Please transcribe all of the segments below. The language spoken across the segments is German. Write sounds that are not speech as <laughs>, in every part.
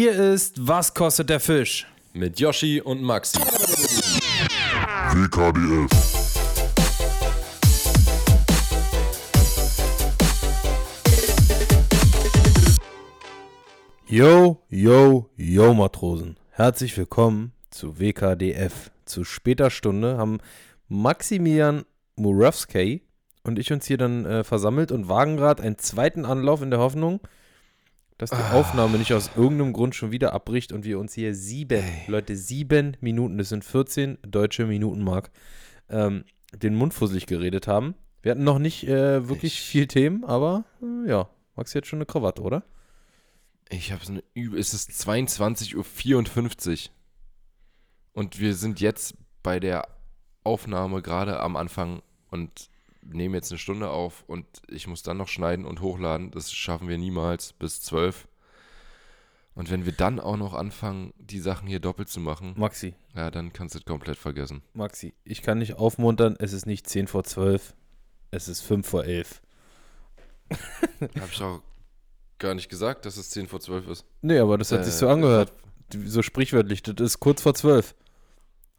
Hier ist Was kostet der Fisch? Mit Yoshi und Maxi. WKDF. Yo, yo, yo, Matrosen. Herzlich willkommen zu WKDF. Zu später Stunde haben Maximilian Murawski und ich uns hier dann äh, versammelt und wagen gerade einen zweiten Anlauf in der Hoffnung, dass die Aufnahme nicht aus irgendeinem Grund schon wieder abbricht und wir uns hier sieben, Leute, sieben Minuten, das sind 14 deutsche Minutenmark, ähm, den Mund fusselig geredet haben. Wir hatten noch nicht äh, wirklich Ich- viel Themen, aber äh, ja, Max hat schon eine Krawatte, oder? Ich habe so eine Übel. Es ist 22.54 Uhr. Und wir sind jetzt bei der Aufnahme gerade am Anfang und nehmen jetzt eine Stunde auf und ich muss dann noch schneiden und hochladen. Das schaffen wir niemals bis 12. Und wenn wir dann auch noch anfangen, die Sachen hier doppelt zu machen, Maxi, ja, dann kannst du es komplett vergessen. Maxi, ich kann dich aufmuntern, es ist nicht 10 vor 12, es ist 5 vor 11. <laughs> Habe ich auch gar nicht gesagt, dass es 10 vor 12 ist. Nee, aber das hat sich Äh, so angehört. So sprichwörtlich, das ist kurz vor 12.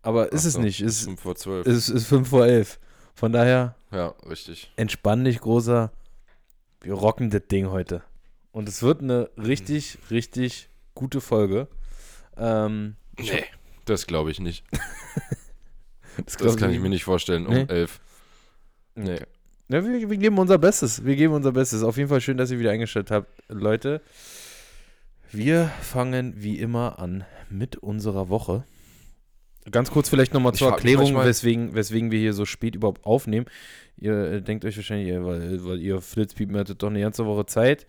Aber ist Ach es so, nicht, ist es 5 vor 12. ist, ist 5 vor 11. Von daher, ja, richtig. entspann dich, großer. Wir rocken das Ding heute. Und es wird eine richtig, richtig gute Folge. Ähm, Nee, das glaube ich nicht. <laughs> das, Das kann ich mir nicht vorstellen um Nee? 11. Nee. Ja, wir, wir geben unser Bestes. Wir geben unser Bestes. Auf jeden Fall schön, dass ihr wieder eingestellt habt, Leute. Wir fangen wie immer an mit unserer Woche. Ganz kurz vielleicht nochmal zur Erklärung, weswegen, weswegen wir hier so spät überhaupt aufnehmen. Ihr äh, denkt euch wahrscheinlich, weil, weil ihr Flitzpiepen hattet doch eine ganze Woche Zeit.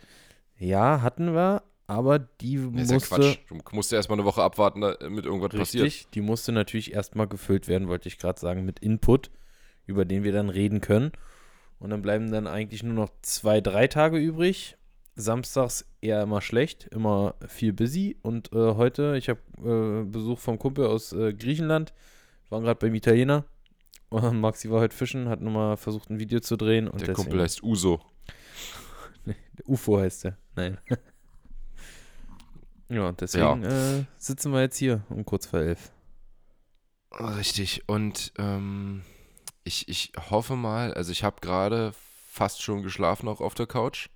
Ja, hatten wir, aber die ist ja musste Quatsch. Du musst ja erstmal eine Woche abwarten, damit irgendwas passiert. Richtig, die musste natürlich erstmal gefüllt werden, wollte ich gerade sagen, mit Input, über den wir dann reden können. Und dann bleiben dann eigentlich nur noch zwei, drei Tage übrig. Samstags eher immer schlecht, immer viel busy. Und äh, heute, ich habe äh, Besuch vom Kumpel aus äh, Griechenland, waren gerade beim Italiener. <laughs> Maxi war heute fischen, hat nochmal versucht, ein Video zu drehen. Und Der deswegen, Kumpel heißt Uso. <laughs> UFO heißt der. Nein. <laughs> ja, und deswegen Äh, sitzen wir jetzt hier um kurz vor elf. Richtig. Und ähm, ich, ich hoffe mal, also ich habe gerade fast schon geschlafen auch auf der Couch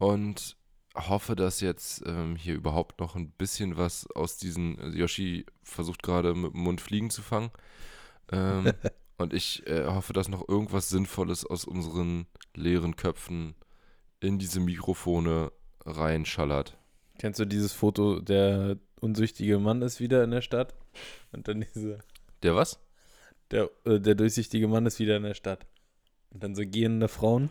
und hoffe, dass jetzt ähm, hier überhaupt noch ein bisschen was aus diesen, also Yoshi versucht gerade mit dem Mund Fliegen zu fangen. Ähm, <laughs> und ich äh, hoffe, dass noch irgendwas Sinnvolles aus unseren leeren Köpfen in diese Mikrofone reinschallert. Kennst du dieses Foto, der unsüchtige Mann ist wieder in der Stadt? Und dann diese, Der was? der, äh, der durchsichtige Mann ist wieder in der Stadt. Und dann so gehende Frauen.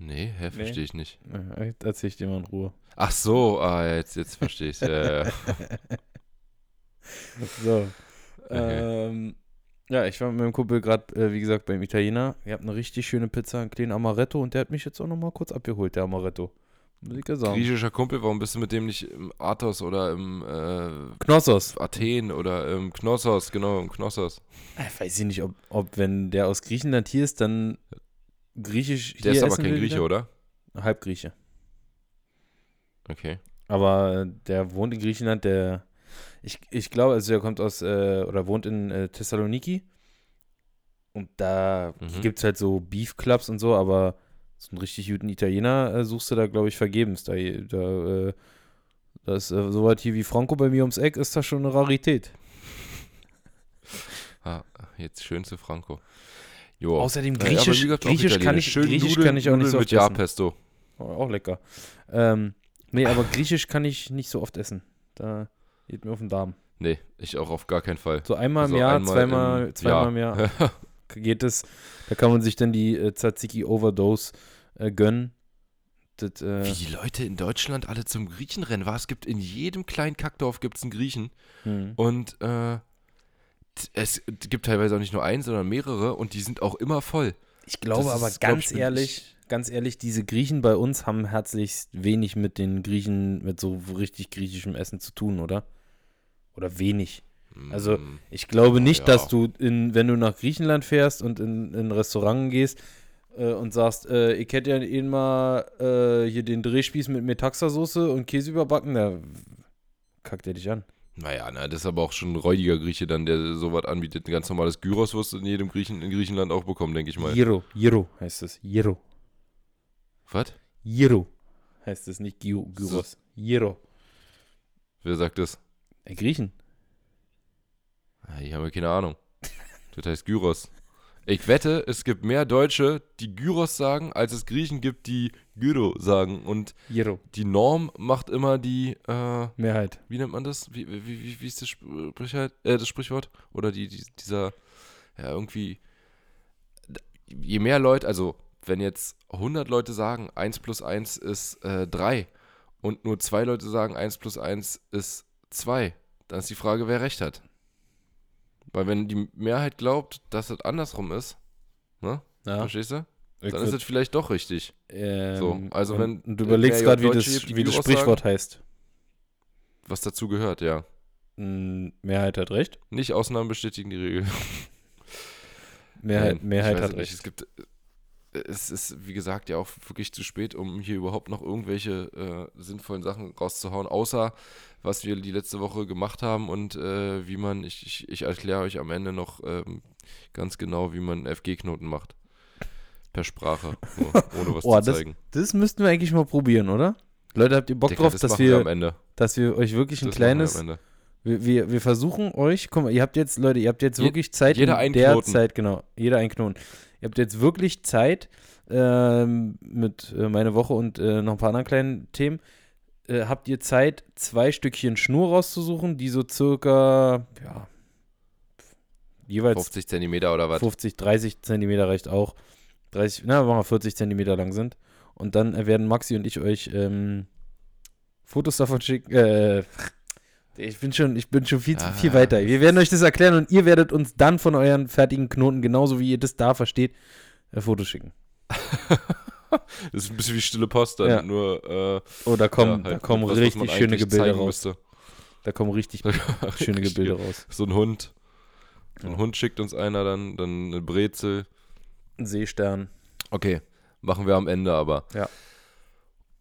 Nee, hä, verstehe ich nicht. Jetzt erzähl ich dir mal in Ruhe. Ach so, ah, jetzt, jetzt verstehe ich ja, ja. <laughs> So. Okay. ähm, ja, ich war mit meinem Kumpel gerade, äh, wie gesagt, beim Italiener. Wir hatten eine richtig schöne Pizza, einen kleinen Amaretto und der hat mich jetzt auch nochmal kurz abgeholt, der Amaretto. Muss ich ja sagen. Griechischer Kumpel, warum bist du mit dem nicht im Athos oder im äh, Knossos. Athen oder im Knossos, genau, im Knossos? Ich weiß ich nicht, ob, ob, wenn der aus Griechenland hier ist, dann griechisch Der ist aber kein Grieche, wieder? oder? Halb Grieche. Okay. Aber äh, der wohnt in Griechenland, der, ich, ich glaube, also der kommt aus, äh, oder wohnt in äh, Thessaloniki. Und da Mhm. gibt es halt so Beef Clubs und so, aber so einen richtig guten Italiener äh, suchst du da, glaube ich, vergebens. Da, da, äh, das äh, so weit hier wie Franco bei mir ums Eck ist das schon eine Rarität. Ah, jetzt schön zu Franco. Jo. Außerdem Äh, Griechisch, auch Griechisch kann ich, Schön Griechisch Nudeln- kann ich auch nicht Nudeln so mit oft essen. Ja-Pesto. Auch lecker. Ähm, nee, aber Griechisch kann ich nicht so oft essen. Da geht mir auf den Darm. Nee, ich auch auf gar keinen Fall. So einmal im Also Jahr, einmal zweimal, im zweimal im Jahr. <laughs> Geht es. Da kann man sich dann die äh, Tzatziki Overdose äh, gönnen. Das, äh, Wie die Leute in Deutschland alle zum Griechen rennen. War, es gibt in jedem kleinen Kackdorf gibt es einen Griechen. hm. Und äh, es gibt teilweise auch nicht nur einen, sondern mehrere und die sind auch immer voll. Ich glaube Das aber ist, glaub ganz ich, bin ehrlich, ganz ehrlich, diese Griechen bei uns haben herzlichst wenig mit den Griechen, mit so richtig griechischem Essen zu tun, oder? Oder wenig. Also, Mm, Ich glaube nicht, Ja. dass du, in, wenn du nach Griechenland fährst und in, in ein Restaurant gehst, äh, und sagst, äh, ich hätte ja eh mal äh, hier den Drehspieß mit Metaxa-Soße und Käse überbacken, da kackt er dich an. Naja, na, das ist aber auch schon ein räudiger Grieche dann, der sowas anbietet. Ein ganz normales Gyros wirst du in jedem Griechen, in Griechenland auch bekommen, denke ich mal. Gyro, Gyro heißt es. Gyro. Was? Gyro heißt es, nicht Gy Gyros. Gyro. Wer sagt das? Äh, Griechen. Ah, Ich habe keine Ahnung. Das heißt Gyros. Ich wette, es gibt mehr Deutsche, die Gyros sagen, als es Griechen gibt, die Gyro sagen. Und Gyro. die Norm macht immer die, äh, Mehrheit. wie nennt man das? Wie, wie, wie, wie ist das, Sprichwort? Äh, das Sprichwort? Oder die, die, dieser, ja, irgendwie, je mehr Leute, also wenn jetzt 100 Leute sagen, 1 plus 1 ist äh, 3 und nur zwei Leute sagen, 1 plus 1 ist 2, dann ist die Frage, wer recht hat. Weil wenn die Mehrheit glaubt, dass es andersrum ist, ne? Ja. Verstehst du? Ich Dann ist es vielleicht doch richtig. ähm, so, also und, wenn, Und du überlegst gerade, wie, das, wie das Sprichwort heißt. Was dazu gehört, ja. Mm, Mehrheit hat recht. Nicht Ausnahmen bestätigen die Regel. Mehrheit, Nein, Mehrheit ich hat recht. Es gibt, es ist, wie gesagt, ja auch wirklich zu spät, um hier überhaupt noch irgendwelche äh, sinnvollen Sachen rauszuhauen, außer was wir die letzte Woche gemacht haben und äh, wie man, ich, ich, ich erkläre euch am Ende noch ähm, ganz genau, wie man FG-Knoten macht. Per Sprache, nur, <laughs> ohne was Oh, zu das- zeigen. Das müssten wir eigentlich mal probieren, oder? Leute, habt ihr Bock Digga, drauf, das dass wir am wir, Ende. dass wir euch wirklich ein Das kleines. Wir, wir, wir versuchen euch, guck mal, ihr habt jetzt, Leute, ihr habt jetzt Je- wirklich Zeit jeder in der Knoten. Zeit, genau, jeder ein Knoten. Ihr habt jetzt wirklich Zeit ähm, mit äh, meine Woche und äh, noch ein paar anderen kleinen Themen. Äh, habt ihr Zeit, zwei Stückchen Schnur rauszusuchen, die so circa, ja, jeweils 50 Zentimeter oder was? 50, 30 Zentimeter reicht auch. 30, na, machen wir 40 Zentimeter lang sind. Und dann werden Maxi und ich euch ähm, Fotos davon schicken. Äh, ich bin schon, ich bin schon viel, zu, viel Ah. weiter. Wir werden euch das erklären und ihr werdet uns dann von euren fertigen Knoten, genauso wie ihr das da versteht, äh, Fotos schicken. <laughs> Das ist ein bisschen wie stille Post, dann Ja. nur äh, Oh, da kommen, ja, da halt kommen was, was richtig schöne Gebilde raus. müsste. Da kommen <laughs> richtig schöne Gebilde raus. So ein Hund. So ein Ja. Hund schickt uns einer dann, dann eine Brezel. Ein Seestern. Okay, machen wir am Ende aber. Ja.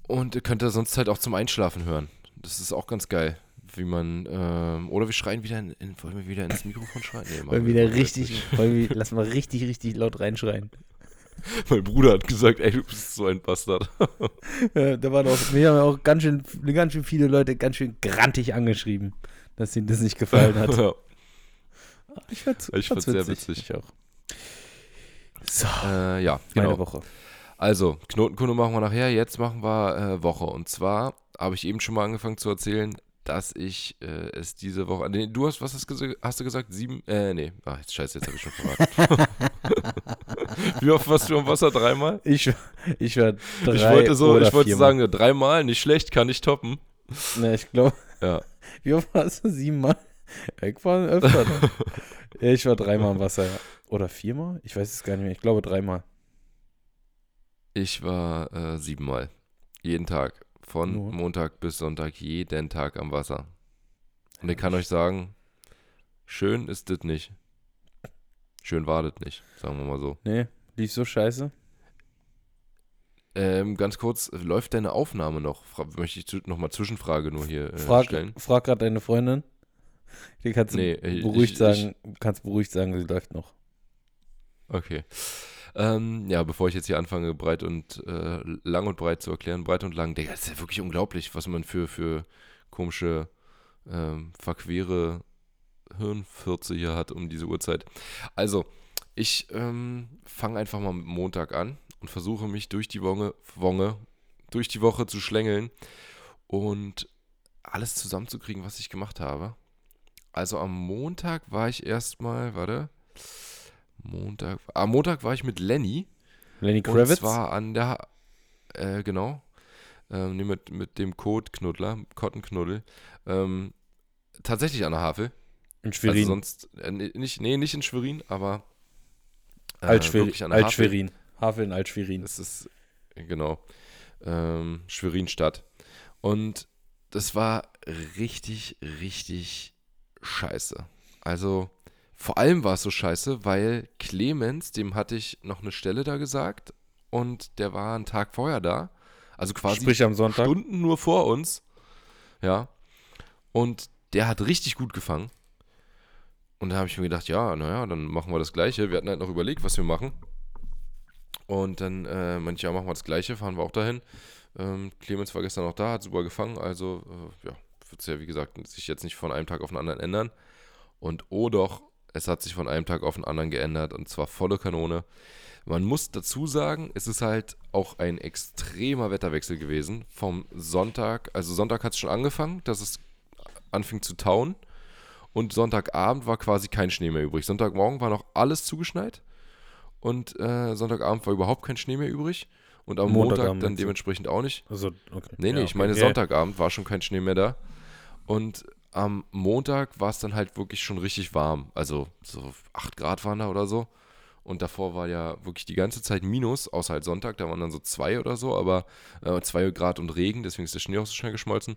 Und ihr könnt ihr sonst halt auch zum Einschlafen hören. Das ist auch ganz geil. Wie man, ähm, oder wir schreien wieder in, in, wollen wir wieder ins Mikrofon schreien? Nee, Wollen wir- wieder richtig, wollen wir, lass mal richtig, richtig laut reinschreien. <laughs> Mein Bruder hat gesagt, ey, du bist so ein Bastard. <laughs> Ja, da waren auch, mir haben auch ganz schön, ganz schön viele Leute ganz schön grantig angeschrieben, dass ihnen das nicht gefallen hat. <laughs> ja. Ich fand's, Ich fand's sehr witzig. Ich auch. So, Äh, ja, meine genau. Woche. Also, Knotenkunde machen wir nachher. Jetzt machen wir äh, Woche. Und zwar habe ich eben schon mal angefangen zu erzählen, dass ich äh, es diese Woche. Nee, du hast, was hast, hast du gesagt? Sieben? Äh, nee. Ach, jetzt scheiße, jetzt habe ich schon verraten. <laughs> Wie oft warst du am Wasser? Dreimal? Ich, ich war drei ich wollte so, oder ich wollte sagen, dreimal, nicht schlecht, kann ich toppen. Ne, ich glaube, Ja. <laughs> wie oft warst du? Siebenmal? Ich war öfter. da. <laughs> ja, ich war dreimal im Wasser, ja. Oder viermal? Ich weiß es gar nicht mehr. Ich glaube dreimal. Ich war äh, siebenmal. Jeden Tag. Von Nur? Montag bis Sonntag, jeden Tag am Wasser. Und ich kann euch sagen, schön ist das nicht. Schön war das nicht, sagen wir mal so. Nee, lief so scheiße. Ähm, ganz kurz, läuft deine Aufnahme noch? Fra möchte ich zu, nochmal Zwischenfrage nur hier äh, Frag, stellen. frag gerade deine Freundin. Die kannst du Nee, ich- beruhigt ich- sagen, kannst beruhigt sagen, sie läuft noch. Okay. Ähm, ja, bevor ich jetzt hier anfange, breit und äh, lang und breit zu erklären, breit und lang, Digga, das ist ja wirklich unglaublich, was man für, für komische, ähm, verquere Hirnfürze hier hat um diese Uhrzeit. Also, ich ähm, fange einfach mal mit Montag an und versuche mich durch die Woche, Woche, durch die Woche zu schlängeln und alles zusammenzukriegen, was ich gemacht habe. Also am Montag war ich erstmal, warte, Montag, am Montag war ich mit Lenny Lenny und Kravitz? zwar an der, äh, genau, ähm, nee, mit, mit dem Kotknuddler, Kottenknuddel, ähm, tatsächlich an der Havel. in Also Schwerin. sonst, äh, nee, nicht, nee, nicht in Schwerin, aber äh, Altschwerin. Altschwerin. Havel in Altschwerin. Das ist, äh, genau, ähm, Schwerin-Stadt. Und das war richtig, richtig scheiße. Also, vor allem war es so scheiße, weil Clemens, dem hatte ich noch eine Stelle da gesagt, und der war einen Tag vorher da. Also quasi Sprich am Sonntag. Stunden nur vor uns. Ja. Und der hat richtig gut gefangen. Und da habe ich mir gedacht, ja, naja, dann machen wir das Gleiche. Wir hatten halt noch überlegt, was wir machen. Und dann äh, meinte ich, ja, machen wir das Gleiche, fahren wir auch dahin. Ähm, Clemens war gestern noch da, hat super gefangen. Also, äh, ja, wird es ja, wie gesagt, sich jetzt nicht von einem Tag auf den anderen ändern. Und oh doch, es hat sich von einem Tag auf den anderen geändert. Und zwar volle Kanone. Man muss dazu sagen, es ist halt auch ein extremer Wetterwechsel gewesen. Vom Sonntag, also Sonntag hat es schon angefangen, dass es anfing zu tauen. Und Sonntagabend war quasi kein Schnee mehr übrig. Sonntagmorgen war noch alles zugeschneit. Und äh, Sonntagabend war überhaupt kein Schnee mehr übrig. Und am Montag dann dementsprechend auch nicht. Also, okay. Nee, nee, Ja, ich okay. meine, Ja, Sonntagabend war schon kein Schnee mehr da. Und am Montag war es dann halt wirklich schon richtig warm. Also so 8 Grad waren da oder so. Und davor war ja wirklich die ganze Zeit Minus, außer halt Sonntag, da waren dann so 2 oder so, aber 2 Grad und Regen, deswegen ist der Schnee auch so schnell geschmolzen.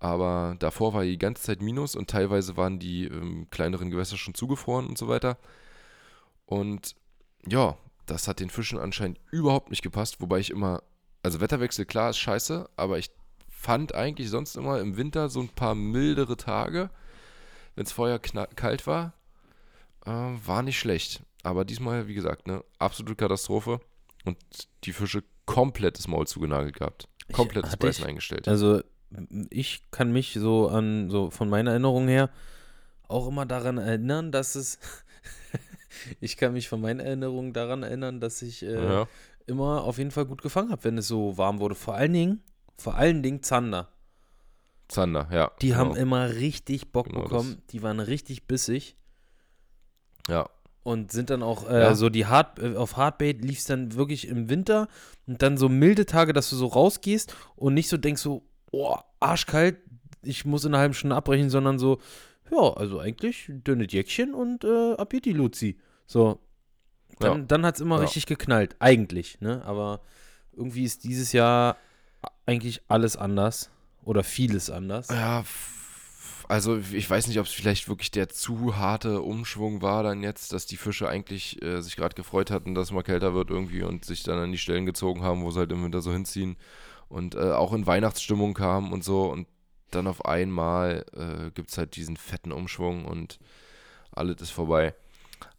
Aber davor war die ganze Zeit Minus und teilweise waren die ähm, kleineren Gewässer schon zugefroren und so weiter. Und ja, das hat den Fischen anscheinend überhaupt nicht gepasst, wobei ich immer, also Wetterwechsel, klar, ist scheiße, aber ich fand eigentlich sonst immer im Winter so ein paar mildere Tage, wenn es vorher kalt war, äh, war nicht schlecht. Aber diesmal, wie gesagt, ne, absolute Katastrophe und die Fische komplett das Maul zugenagelt gehabt. Ich- Komplett das hatte Beißen eingestellt. Also, ich kann mich so an, so von meiner Erinnerung her, auch immer daran erinnern, dass es. <laughs> ich kann mich von meiner Erinnerung daran erinnern, dass ich äh, ja. immer auf jeden Fall gut gefangen habe, wenn es so warm wurde. Vor allen Dingen, vor allen Dingen Zander. Zander, ja. Die genau. haben immer richtig Bock Genau bekommen. Die waren richtig bissig. Ja, Und sind dann auch, äh, Ja. so die Hard, äh, auf Hardbait lief es dann wirklich im Winter und dann so milde Tage, dass du so rausgehst und nicht so denkst so, oh, arschkalt, ich muss in einer halben Stunde abbrechen, sondern so, ja, also eigentlich dünnes Jäckchen und äh, ab geht die Luzi. So. Dann, Ja. dann hat es immer Ja. richtig geknallt, eigentlich, ne? Aber irgendwie ist dieses Jahr eigentlich alles anders oder vieles anders. Ja, also ich weiß nicht, ob es vielleicht wirklich der zu harte Umschwung war dann jetzt, dass die Fische eigentlich äh, sich gerade gefreut hatten, dass es mal kälter wird irgendwie und sich dann an die Stellen gezogen haben, wo sie halt im Winter so hinziehen und äh, auch in Weihnachtsstimmung kamen und so und dann auf einmal äh, gibt es halt diesen fetten Umschwung und alles ist vorbei.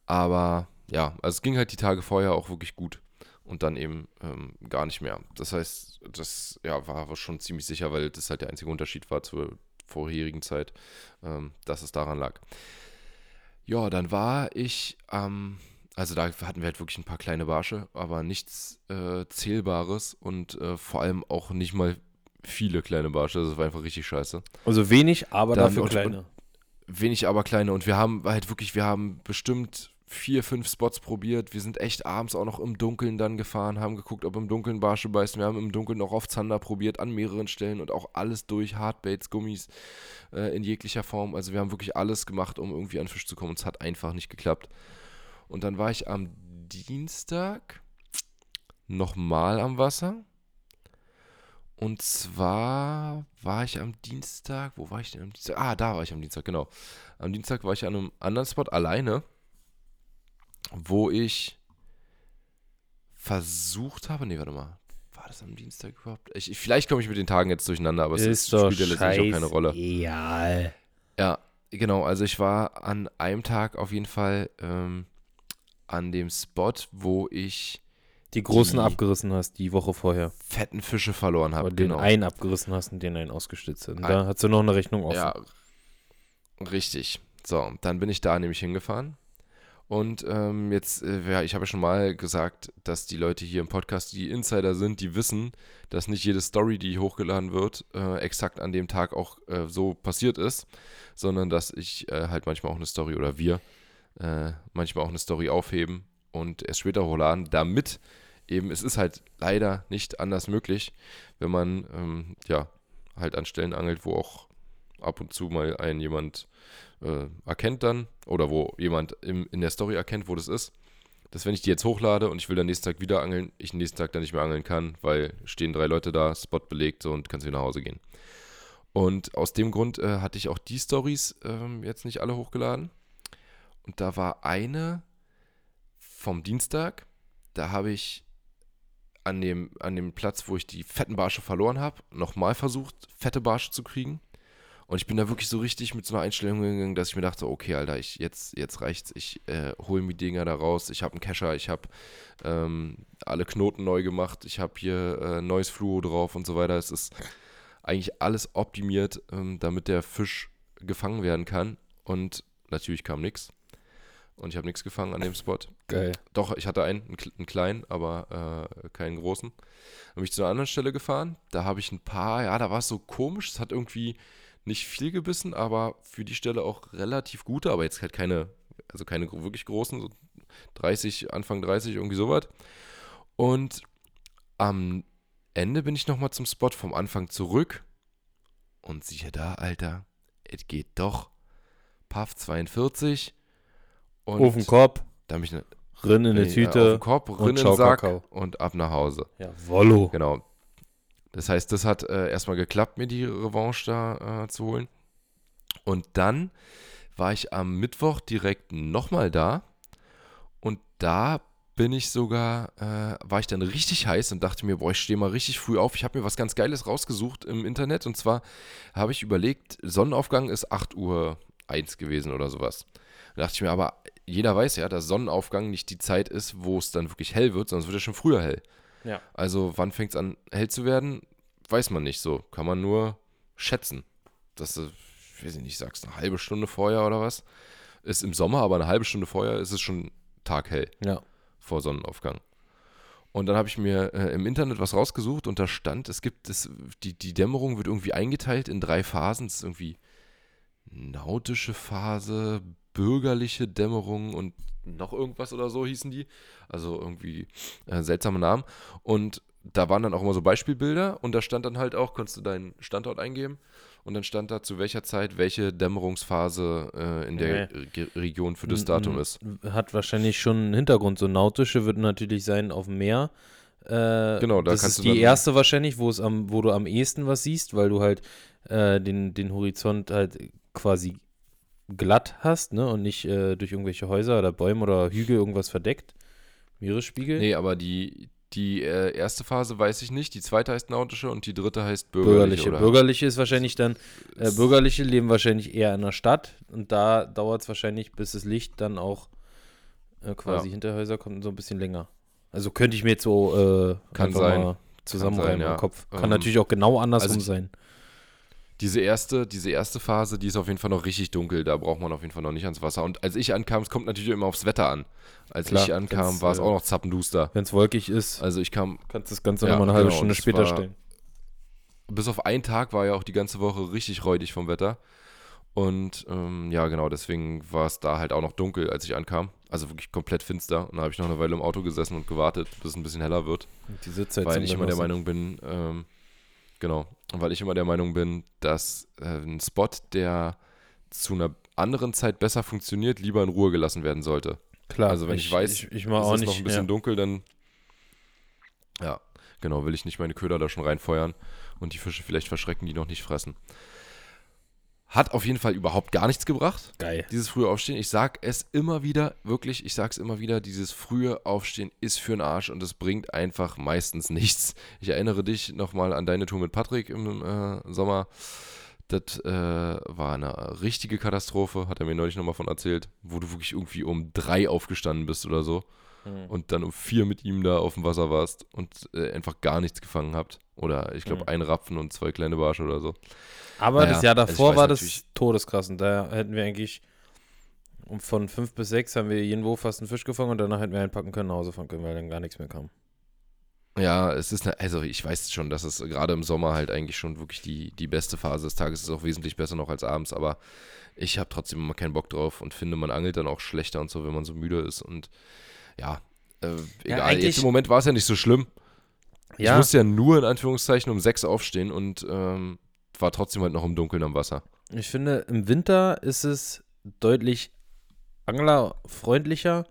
Aber ja, also es ging halt die Tage vorher auch wirklich gut und dann eben ähm, gar nicht mehr. Das heißt, das ja, war schon ziemlich sicher, weil das halt der einzige Unterschied war zur vorherigen Zeit, ähm, dass es daran lag. Ja, dann war ich am, also da hatten wir halt wirklich ein paar kleine Barsche, aber nichts äh, Zählbares und äh, vor allem auch nicht mal viele kleine Barsche. Das war einfach richtig scheiße. Also wenig, aber Dann- dafür und- kleine. Wenig, aber kleine. Und wir haben halt wirklich, wir haben bestimmt vier, fünf Spots probiert. Wir sind echt abends auch noch im Dunkeln dann gefahren, haben geguckt, ob im Dunkeln Barsche beißen. Wir haben im Dunkeln auch auf Zander probiert, an mehreren Stellen und auch alles durch, Hardbaits, Gummis äh, in jeglicher Form. Also wir haben wirklich alles gemacht, um irgendwie an Fisch zu kommen. Es hat einfach nicht geklappt. Und dann war ich am Dienstag nochmal am Wasser. Und zwar war ich am Dienstag, wo war ich denn am Dienstag? Ah, da war ich am Dienstag, genau. Am Dienstag war ich an einem anderen Spot alleine, wo ich versucht habe, nee, warte mal, war das am Dienstag überhaupt? Ich, ich, vielleicht komme ich mit den Tagen jetzt durcheinander, aber es ist doch spielt ja letztendlich auch keine Rolle. Egal. Ja, genau. Also ich war an einem Tag auf jeden Fall ähm, an dem Spot, wo ich Die großen Die- abgerissen hast, die Woche vorher. fetten Fische verloren habe. Den Genau. einen abgerissen hast und den einen ausgestützt. Und Ein- da hast du noch eine Rechnung offen. Ja, richtig. So, dann bin ich da nämlich hingefahren. Und ähm, jetzt, äh, ja, ich habe ja schon mal gesagt, dass die Leute hier im Podcast, die Insider sind, die wissen, dass nicht jede Story, die hochgeladen wird, äh, exakt an dem Tag auch äh, so passiert ist, sondern dass ich äh, halt manchmal auch eine Story oder wir äh, manchmal auch eine Story aufheben und erst später hochladen, damit eben, es ist halt leider nicht anders möglich, wenn man ähm, ja halt an Stellen angelt, wo auch ab und zu mal ein jemand äh, erkennt dann oder wo jemand im, in der Story erkennt, wo das ist, dass wenn ich die jetzt hochlade und ich will dann nächsten Tag wieder angeln, ich nächsten Tag dann nicht mehr angeln kann, weil stehen drei Leute da, Spot belegt so und kannst wieder nach Hause gehen. Und aus dem Grund äh, hatte ich auch die Stories ähm, jetzt nicht alle hochgeladen. Und da war eine vom Dienstag, da habe ich an dem, an dem Platz, wo ich die fetten Barsche verloren habe, nochmal versucht, fette Barsche zu kriegen. Und ich bin da wirklich so richtig mit so einer Einstellung gegangen, dass ich mir dachte, okay, Alter, ich, jetzt, jetzt reicht's. Ich äh, hole mir Dinger da raus. Ich habe einen Kescher, ich habe ähm, alle Knoten neu gemacht. Ich habe hier äh, neues Fluo drauf und so weiter. Es ist eigentlich alles optimiert, ähm, damit der Fisch gefangen werden kann. Und natürlich kam nichts. Und ich habe nichts gefangen an dem Spot. Geil. Doch, ich hatte einen, einen kleinen, aber äh, keinen großen. Dann bin ich zu einer anderen Stelle gefahren. Da habe ich ein paar, ja, da war es so komisch. Es hat irgendwie nicht viel gebissen, aber für die Stelle auch relativ gute, aber jetzt halt keine, also keine wirklich großen, so 30, Anfang 30, irgendwie sowas. Und am Ende bin ich nochmal zum Spot vom Anfang zurück und siehe da, Alter, es geht doch. Paff 42 und Ofenkorb, da habe ich eine Rinn in nee, auf Tüte. den Korb, und Rinn in den Sack Kakao. und ab nach Hause. Ja, Wollo. Genau. Das heißt, das hat äh, erstmal geklappt, mir die Revanche da äh, zu holen. Und dann war ich am Mittwoch direkt nochmal da. Und da bin ich sogar, äh, war ich dann richtig heiß und dachte mir, boah, ich stehe mal richtig früh auf. Ich habe mir was ganz Geiles rausgesucht im Internet. Und zwar habe ich überlegt, Sonnenaufgang ist 8 Uhr 1 gewesen oder sowas. Da dachte ich mir, aber jeder weiß ja, dass Sonnenaufgang nicht die Zeit ist, wo es dann wirklich hell wird, sondern es wird ja schon früher hell. Ja. Also wann fängt es an hell zu werden, weiß man nicht so. Kann man nur schätzen. Das, äh, ich weiß nicht, sagst eine halbe Stunde vorher oder was? Ist im Sommer, aber eine halbe Stunde vorher ist es schon taghell Ja. vor Sonnenaufgang. Und dann habe ich mir äh, im Internet was rausgesucht und da stand, es gibt, es, die, die Dämmerung wird irgendwie eingeteilt in drei Phasen. Es ist irgendwie nautische Phase, bürgerliche Dämmerung und noch irgendwas oder so hießen die. Also irgendwie äh, seltsame Namen. Und da waren dann auch immer so Beispielbilder und da stand dann halt auch, konntest du deinen Standort eingeben und dann stand da zu welcher Zeit welche Dämmerungsphase äh, in der Nee. Re Region für das Datum ist. Hat wahrscheinlich schon einen Hintergrund. So nautische wird natürlich sein auf dem Meer. Äh, Genau, da das kannst ist du die erste wahrscheinlich, wo es am, wo du am ehesten was siehst, weil du halt äh, den, den Horizont halt quasi glatt hast, ne? Und nicht äh, durch irgendwelche Häuser oder Bäume oder Hügel irgendwas verdeckt. Meeresspiegel. Nee, aber die, die äh, erste Phase weiß ich nicht. Die zweite heißt nautische und die dritte heißt bürgerliche. Bürgerliche. Bürgerliche ist wahrscheinlich dann, äh, Bürgerliche leben wahrscheinlich eher in der Stadt und da dauert es wahrscheinlich, bis das Licht dann auch äh, quasi Ja. hinter Häuser kommt, so ein bisschen länger. Also könnte ich mir jetzt so äh, Kann sein. zusammenreimen sein, ja. im Kopf. Kann Ähm, natürlich auch genau andersrum also ich- sein. Diese erste, diese erste Phase, die ist auf jeden Fall noch richtig dunkel. Da braucht man auf jeden Fall noch nicht ans Wasser. Und als ich ankam, es kommt natürlich immer aufs Wetter an. Als Klar, ich ankam, war es äh, auch noch zappenduster. Wenn es wolkig ist, Also ich kam, kannst du das Ganze Ja, nochmal eine halbe genau, Stunde später war- stellen. bis auf einen Tag war ja auch die ganze Woche richtig räudig vom Wetter. Und ähm, ja, genau, deswegen war es da halt auch noch dunkel, als ich ankam. Also wirklich komplett finster. Und da habe ich noch eine Weile im Auto gesessen und gewartet, bis es ein bisschen heller wird. Und die Sitze weil ich immer der Meinung bin, ähm, genau, weil ich immer der Meinung bin, dass äh, ein Spot, der zu einer anderen Zeit besser funktioniert, lieber in Ruhe gelassen werden sollte. Klar, also wenn ich, weiß, ich, ich es auch ist nicht. noch ein bisschen ja. dunkel, dann ja, genau, will ich nicht meine Köder da schon reinfeuern und die Fische vielleicht verschrecken, die noch nicht fressen. Hat auf jeden Fall überhaupt gar nichts gebracht. Geil. Dieses frühe Aufstehen, ich sag es immer wieder, wirklich, ich sag's immer wieder, dieses frühe Aufstehen ist für den Arsch und es bringt einfach meistens nichts. Ich erinnere dich nochmal an deine Tour mit Patrick im äh, Sommer. Das äh, war eine richtige Katastrophe, hat er mir neulich nochmal von erzählt, wo du wirklich irgendwie um drei aufgestanden bist oder so Mhm. und dann um vier mit ihm da auf dem Wasser warst und äh, einfach gar nichts gefangen habt. Oder ich glaube Mhm. ein Rapfen und zwei kleine Barsche oder so. Aber Naja, das Jahr also davor weiß war das todeskrass. Und da hätten wir eigentlich um von fünf bis sechs haben wir irgendwo fast einen Fisch gefangen und danach hätten wir einpacken können, nach Hause fahren können, weil dann gar nichts mehr kam. Ja, es ist, eine, also ich weiß schon, dass es gerade im Sommer halt eigentlich schon wirklich die, die beste Phase des Tages ist, auch wesentlich besser noch als abends, aber ich habe trotzdem immer keinen Bock drauf und finde, man angelt dann auch schlechter und so, wenn man so müde ist und ja, äh, egal. eigentlich- Jetzt im Moment war es ja nicht so schlimm. Ich Ja. musste ja nur in Anführungszeichen um sechs aufstehen und ähm, war trotzdem halt noch im Dunkeln am Wasser. Ich finde, im Winter ist es deutlich anglerfreundlicher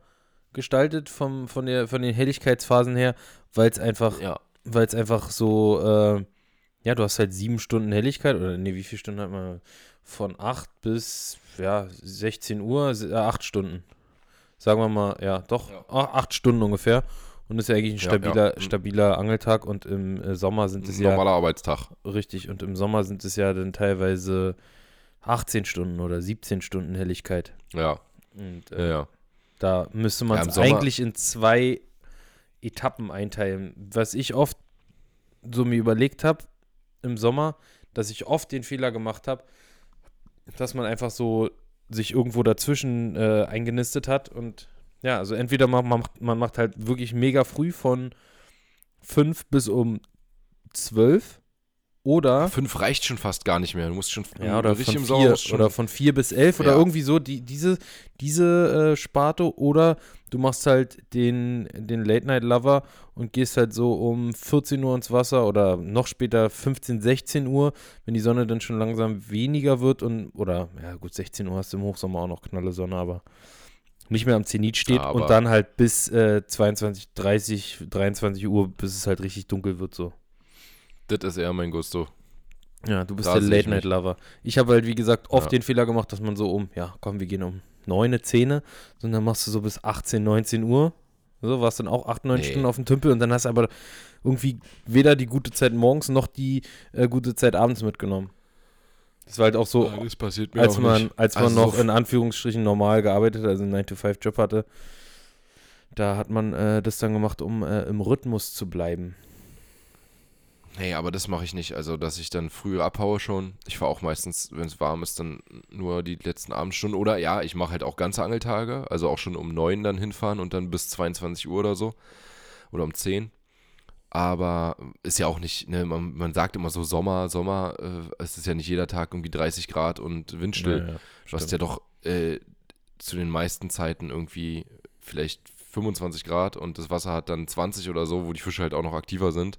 gestaltet vom, von, der, von den Helligkeitsphasen her, weil es einfach, Ja. weil es einfach so, äh, ja, du hast halt sieben Stunden Helligkeit, oder nee, wie viele Stunden hat man? Von acht bis, ja, 16 Uhr, äh, acht Stunden. Sagen wir mal, ja, doch, Ja. acht Stunden ungefähr. Und ist ja eigentlich ein Ja, stabiler, ja. stabiler Angeltag und im äh, Sommer sind es ja Normaler Arbeitstag. richtig und im Sommer sind es ja dann teilweise 18 Stunden oder 17 Stunden Helligkeit. Ja, Und ja, äh, ja. da müsste man Ja, es eigentlich in zwei Etappen einteilen. Was ich oft so mir überlegt habe im Sommer, dass ich oft den Fehler gemacht habe, dass man einfach so sich irgendwo dazwischen äh, eingenistet hat und ja, also entweder man, man, macht, man macht halt wirklich mega früh von 5 bis um 12 oder Fünf reicht schon fast gar nicht mehr. Du musst schon ja, oder richtig von im Sommer vier, schon, oder von vier bis elf oder Ja. irgendwie so, die, diese, diese äh, Sparte oder du machst halt den, den Late-Night-Lover und gehst halt so um 14 Uhr ins Wasser oder noch später 15, 16 Uhr, wenn die Sonne dann schon langsam weniger wird und, oder, ja gut, 16 Uhr hast du im Hochsommer auch noch knalle Sonne, aber nicht mehr am Zenit steht aber- und dann halt bis äh, 22, 30, 23 Uhr, bis es halt richtig dunkel wird so. das ist eher mein Gusto. Ja, du bist Da der sehe ich Late Night Lover. Ich habe halt, wie gesagt, oft Ja. den Fehler gemacht, dass man so um, ja, komm, wir gehen um 9, 10, sondern machst du so bis 18, 19 Uhr. So, warst dann auch 8, 9 Nee. Stunden auf dem Tümpel und dann hast du aber irgendwie weder die gute Zeit morgens noch die äh, gute Zeit abends mitgenommen. Das war halt auch so, das passiert mir als auch man, nicht. als man Also noch so in Anführungsstrichen normal gearbeitet, also einen 9-to-5-Job hatte, da hat man äh, das dann gemacht, um äh, im Rhythmus zu bleiben. Nee, aber das mache ich nicht. Also, dass ich dann früh abhaue schon. Ich fahre auch meistens, wenn es warm ist, dann nur die letzten Abendstunden. Oder ja, ich mache halt auch ganze Angeltage. Also auch schon um 9 dann hinfahren und dann bis 22 Uhr oder so. Oder um 10. Aber ist ja auch nicht, ne, man, man sagt immer so Sommer, Sommer, äh, es ist ja nicht jeder Tag irgendwie 30 Grad und windstill. Ja, ja, Du hast stimmt. ja doch äh, zu den meisten Zeiten irgendwie vielleicht 25 Grad und das Wasser hat dann 20 oder so, wo die Fische halt auch noch aktiver sind.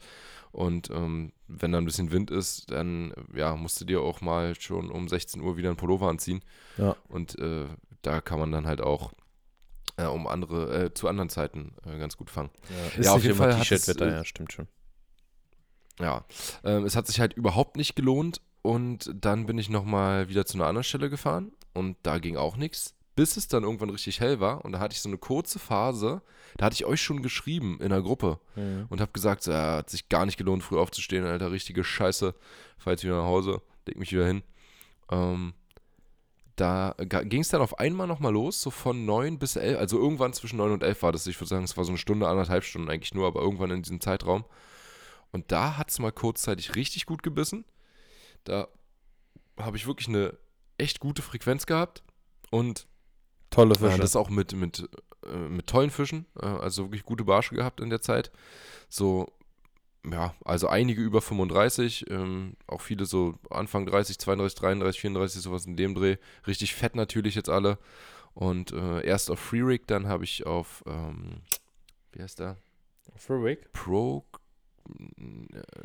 Und ähm, wenn da ein bisschen Wind ist, dann ja, musst du dir auch mal schon um 16 Uhr wieder einen Pullover anziehen. Ja. Und äh, da kann man dann halt auch äh, um andere, äh, zu anderen Zeiten äh, ganz gut fangen. Ja, ist Ja, auf jeden Fall T-Shirt-Wetter, äh, ja, stimmt schon. Ja, ähm, es hat sich halt überhaupt nicht gelohnt und dann bin ich nochmal wieder zu einer anderen Stelle gefahren und da ging auch nichts, bis es dann irgendwann richtig hell war und da hatte ich so eine kurze Phase, da hatte ich euch schon geschrieben in der Gruppe Mhm. und habe gesagt, so, ja, hat sich gar nicht gelohnt, früh aufzustehen, Alter, richtige Scheiße, fahr jetzt wieder nach Hause, leg mich wieder hin. Ähm, da ging es dann auf einmal nochmal los, so von 9 bis 11, also irgendwann zwischen 9 und 11 war das, ich würde sagen, es war so eine Stunde, anderthalb Stunden eigentlich nur, aber irgendwann in diesem Zeitraum. Und da hat es mal kurzzeitig richtig gut gebissen. Da habe ich wirklich eine echt gute Frequenz gehabt und Tolle äh, Fische. das auch mit, mit, äh, mit tollen Fischen, äh, also wirklich gute Barsche gehabt in der Zeit. So, ja, also einige über 35, ähm, auch viele so Anfang 30, 32, 33, 34, sowas in dem Dreh. Richtig fett natürlich jetzt alle. Und äh, erst auf Free Rig, dann habe ich auf, ähm, wie heißt der? Frurick? Pro.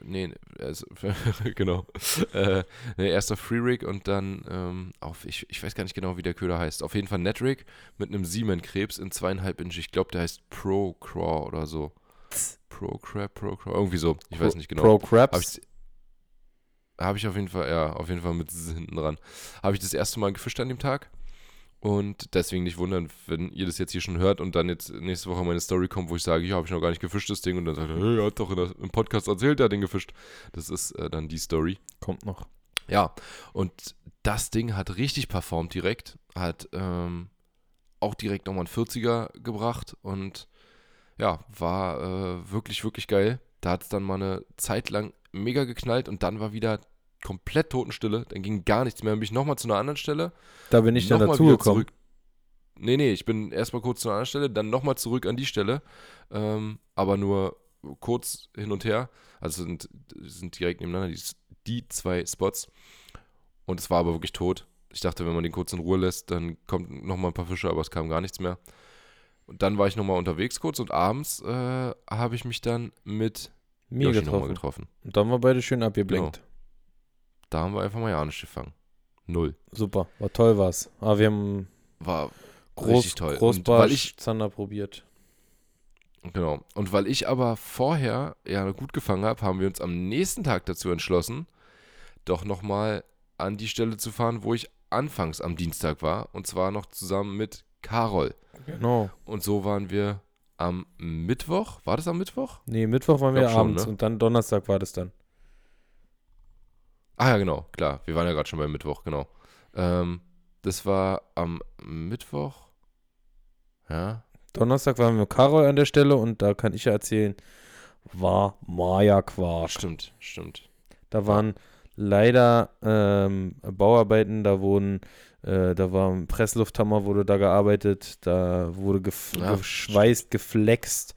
Nee, also, <laughs> genau. Äh, nee, erst auf Free Rig und dann ähm, auf, ich, ich weiß gar nicht genau, wie der Köder heißt. Auf jeden Fall Netrig mit einem Siemen-Krebs in zweieinhalb Inch. Ich glaube, der heißt Pro Craw oder so. Pro Crab, Pro Craw, irgendwie so. Ich weiß nicht genau. Pro Habe Crabs. ich, hab ich auf jeden Fall, ja, auf jeden Fall mit <laughs> hinten dran. Habe ich das erste Mal gefischt an dem Tag. Und deswegen nicht wundern, wenn ihr das jetzt hier schon hört und dann jetzt nächste Woche meine Story kommt, wo ich sage, ja, habe ich noch gar nicht gefischt, das Ding. Und dann sagt er, hey, er hat doch der, im Podcast erzählt, er hat den gefischt. Das ist äh, dann die Story. Kommt noch. Ja, und das Ding hat richtig performt direkt. Hat ähm, auch direkt nochmal einen 40er gebracht und ja, war äh, wirklich, wirklich geil. Da hat es dann mal eine Zeit lang mega geknallt und dann war wieder komplett Totenstille. Dann ging gar nichts mehr. Dann bin ich nochmal zu einer anderen Stelle. Da bin ich dann dazugekommen. zurück. Nee, nee, ich bin erstmal kurz zu einer anderen Stelle, dann nochmal zurück an die Stelle. Ähm, aber nur kurz hin und her. Also sind, sind direkt nebeneinander die, die zwei Spots. Und es war aber wirklich tot. Ich dachte, wenn man den kurz in Ruhe lässt, dann kommt nochmal ein paar Fische, aber es kam gar nichts mehr. Und dann war ich nochmal unterwegs kurz und abends äh, habe ich mich dann mit Mir Yoshi getroffen. getroffen. Und dann war beide schön abgeblinkt. Da haben wir einfach mal ja nicht gefangen. Null. Super. War toll war's. Aber wir haben War Groß, richtig toll. Großbarsch, weil ich Zander probiert. Genau. Und weil ich aber vorher ja gut gefangen habe, haben wir uns am nächsten Tag dazu entschlossen, doch nochmal an die Stelle zu fahren, wo ich anfangs am Dienstag war. Und zwar noch zusammen mit Carol. Genau. Und so waren wir am Mittwoch, war das am Mittwoch? Nee, Mittwoch waren wir schon, abends ne? und dann Donnerstag war das dann. Ah ja, genau, klar. Wir waren ja gerade schon beim Mittwoch, genau. Ähm, das war am Mittwoch. Ja. Donnerstag waren wir mit Karol an der Stelle und da kann ich ja erzählen, war Maya Quark. Stimmt, stimmt. Da waren leider ähm, Bauarbeiten, da wurden, äh, da war ein Presslufthammer, wurde da gearbeitet, da wurde gef Ja, geschweißt, geflext.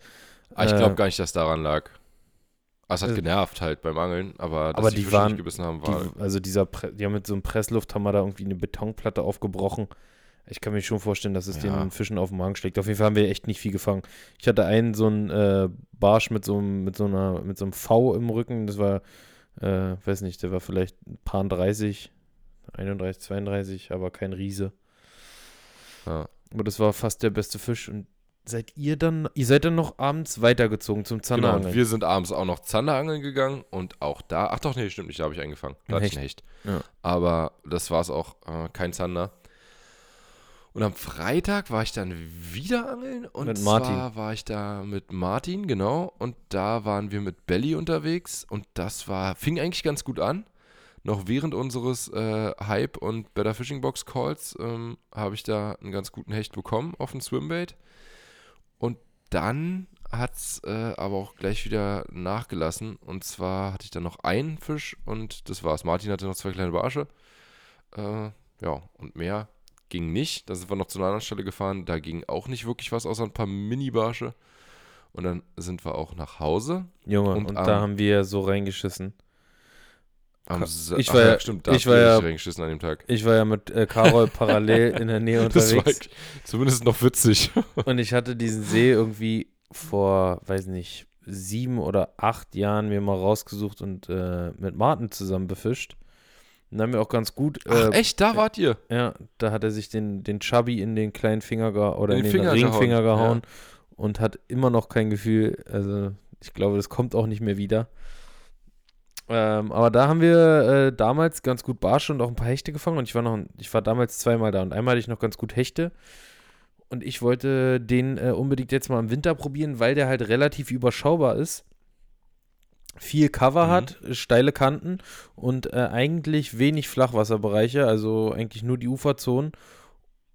Ah, ich Äh, glaube gar nicht, dass daran lag. Ah, es hat äh, genervt halt beim Angeln, aber dass aber die, die waren- nicht gebissen haben, war. Die, also dieser, Pre die haben mit so einem Presslufthammer da irgendwie eine Betonplatte aufgebrochen. Ich kann mir schon vorstellen, dass es Ja. den Fischen auf den Magen schlägt. Auf jeden Fall haben wir echt nicht viel gefangen. Ich hatte einen so einen äh, Barsch mit so einem, mit so einer, mit so einem V im Rücken. Das war, äh, weiß nicht, der war vielleicht ein paar 30, 31, 32, aber kein Riese. ja. Aber das war fast der beste Fisch. Und seid ihr dann, ihr seid dann noch abends weitergezogen zum Genau, Zanderangeln? und wir sind abends auch noch Zanderangeln gegangen und auch da, ach doch, nee, stimmt nicht, da habe ich eingefangen. Da hatte ich einen Hecht. Ja. Aber das war es auch, äh, kein Zander. Und am Freitag war ich dann wieder angeln und Mit Martin. zwar war ich da mit Martin, genau, und da waren wir mit Belly unterwegs und das war, fing eigentlich ganz gut an. Noch während unseres äh, Hype und Better Fishing Box Calls ähm, habe ich da einen ganz guten Hecht bekommen auf dem Swimbait. Und dann hat es äh, aber auch gleich wieder nachgelassen. Und zwar hatte ich dann noch einen Fisch und das war's. Martin hatte noch zwei kleine Barsche. Äh, ja, und mehr ging nicht. Da sind wir noch zu einer anderen Stelle gefahren. Da ging auch nicht wirklich was, außer ein paar Mini-Barsche. Und dann sind wir auch nach Hause. Junge, Und und, da haben wir so reingeschissen. Am Sa- ich Ach war ja, ja- stimmt, da ich war ja- reingeschissen an dem Tag. Ich war ja mit äh, Karol parallel in der Nähe <laughs> Das war unterwegs. zumindest noch witzig. <laughs> Und ich hatte diesen See irgendwie vor, weiß nicht, sieben oder acht Jahren mir mal rausgesucht und äh, mit Martin zusammen befischt. Und dann haben wir auch ganz gut. Ach, Äh, echt? Da wart ihr? ja, da hat er sich den, den Chubby in den kleinen Finger ge oder In den den, Finger Ringfinger gehauen, gehauen und hat immer noch kein Gefühl. Also, ich glaube, das kommt auch nicht mehr wieder. Ähm, aber da haben wir äh, damals ganz gut Barsche und auch ein paar Hechte gefangen. Und ich war noch, ich war damals zweimal da und einmal hatte ich noch ganz gut Hechte. Und ich wollte den äh, unbedingt jetzt mal im Winter probieren, weil der halt relativ überschaubar ist. Viel Cover Mhm. hat, steile Kanten und äh, eigentlich wenig Flachwasserbereiche, also eigentlich nur die Uferzonen.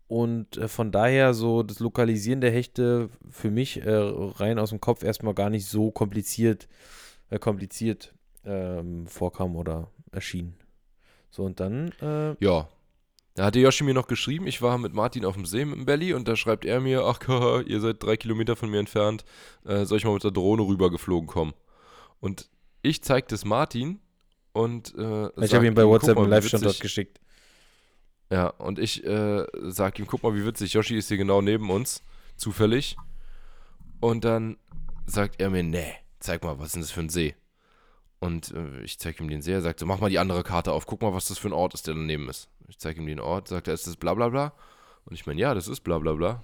Und äh, von daher so das Lokalisieren der Hechte für mich äh, rein aus dem Kopf erstmal gar nicht so kompliziert, äh, kompliziert ähm, vorkam oder erschien. So und dann, äh, Ja. Da hatte Yoshi mir noch geschrieben, ich war mit Martin auf dem See mit dem Belly und da schreibt er mir, ach, <laughs> ihr seid drei Kilometer von mir entfernt, äh, soll ich mal mit der Drohne rübergeflogen kommen? Und ich zeig das Martin und äh, ich habe ihm bei WhatsApp einen Live-Standort geschickt. Ja, und ich äh, sag ihm, guck mal, wie witzig, Yoshi ist hier genau neben uns, zufällig. Und dann sagt er mir, nee, zeig mal, was ist denn das für ein See? Und äh, ich zeig ihm den See, er sagt so, mach mal die andere Karte auf, guck mal, was das für ein Ort ist, der daneben ist. Ich zeig ihm den Ort, sagt er, ist das bla bla bla? Und ich meine, ja, das ist bla bla bla.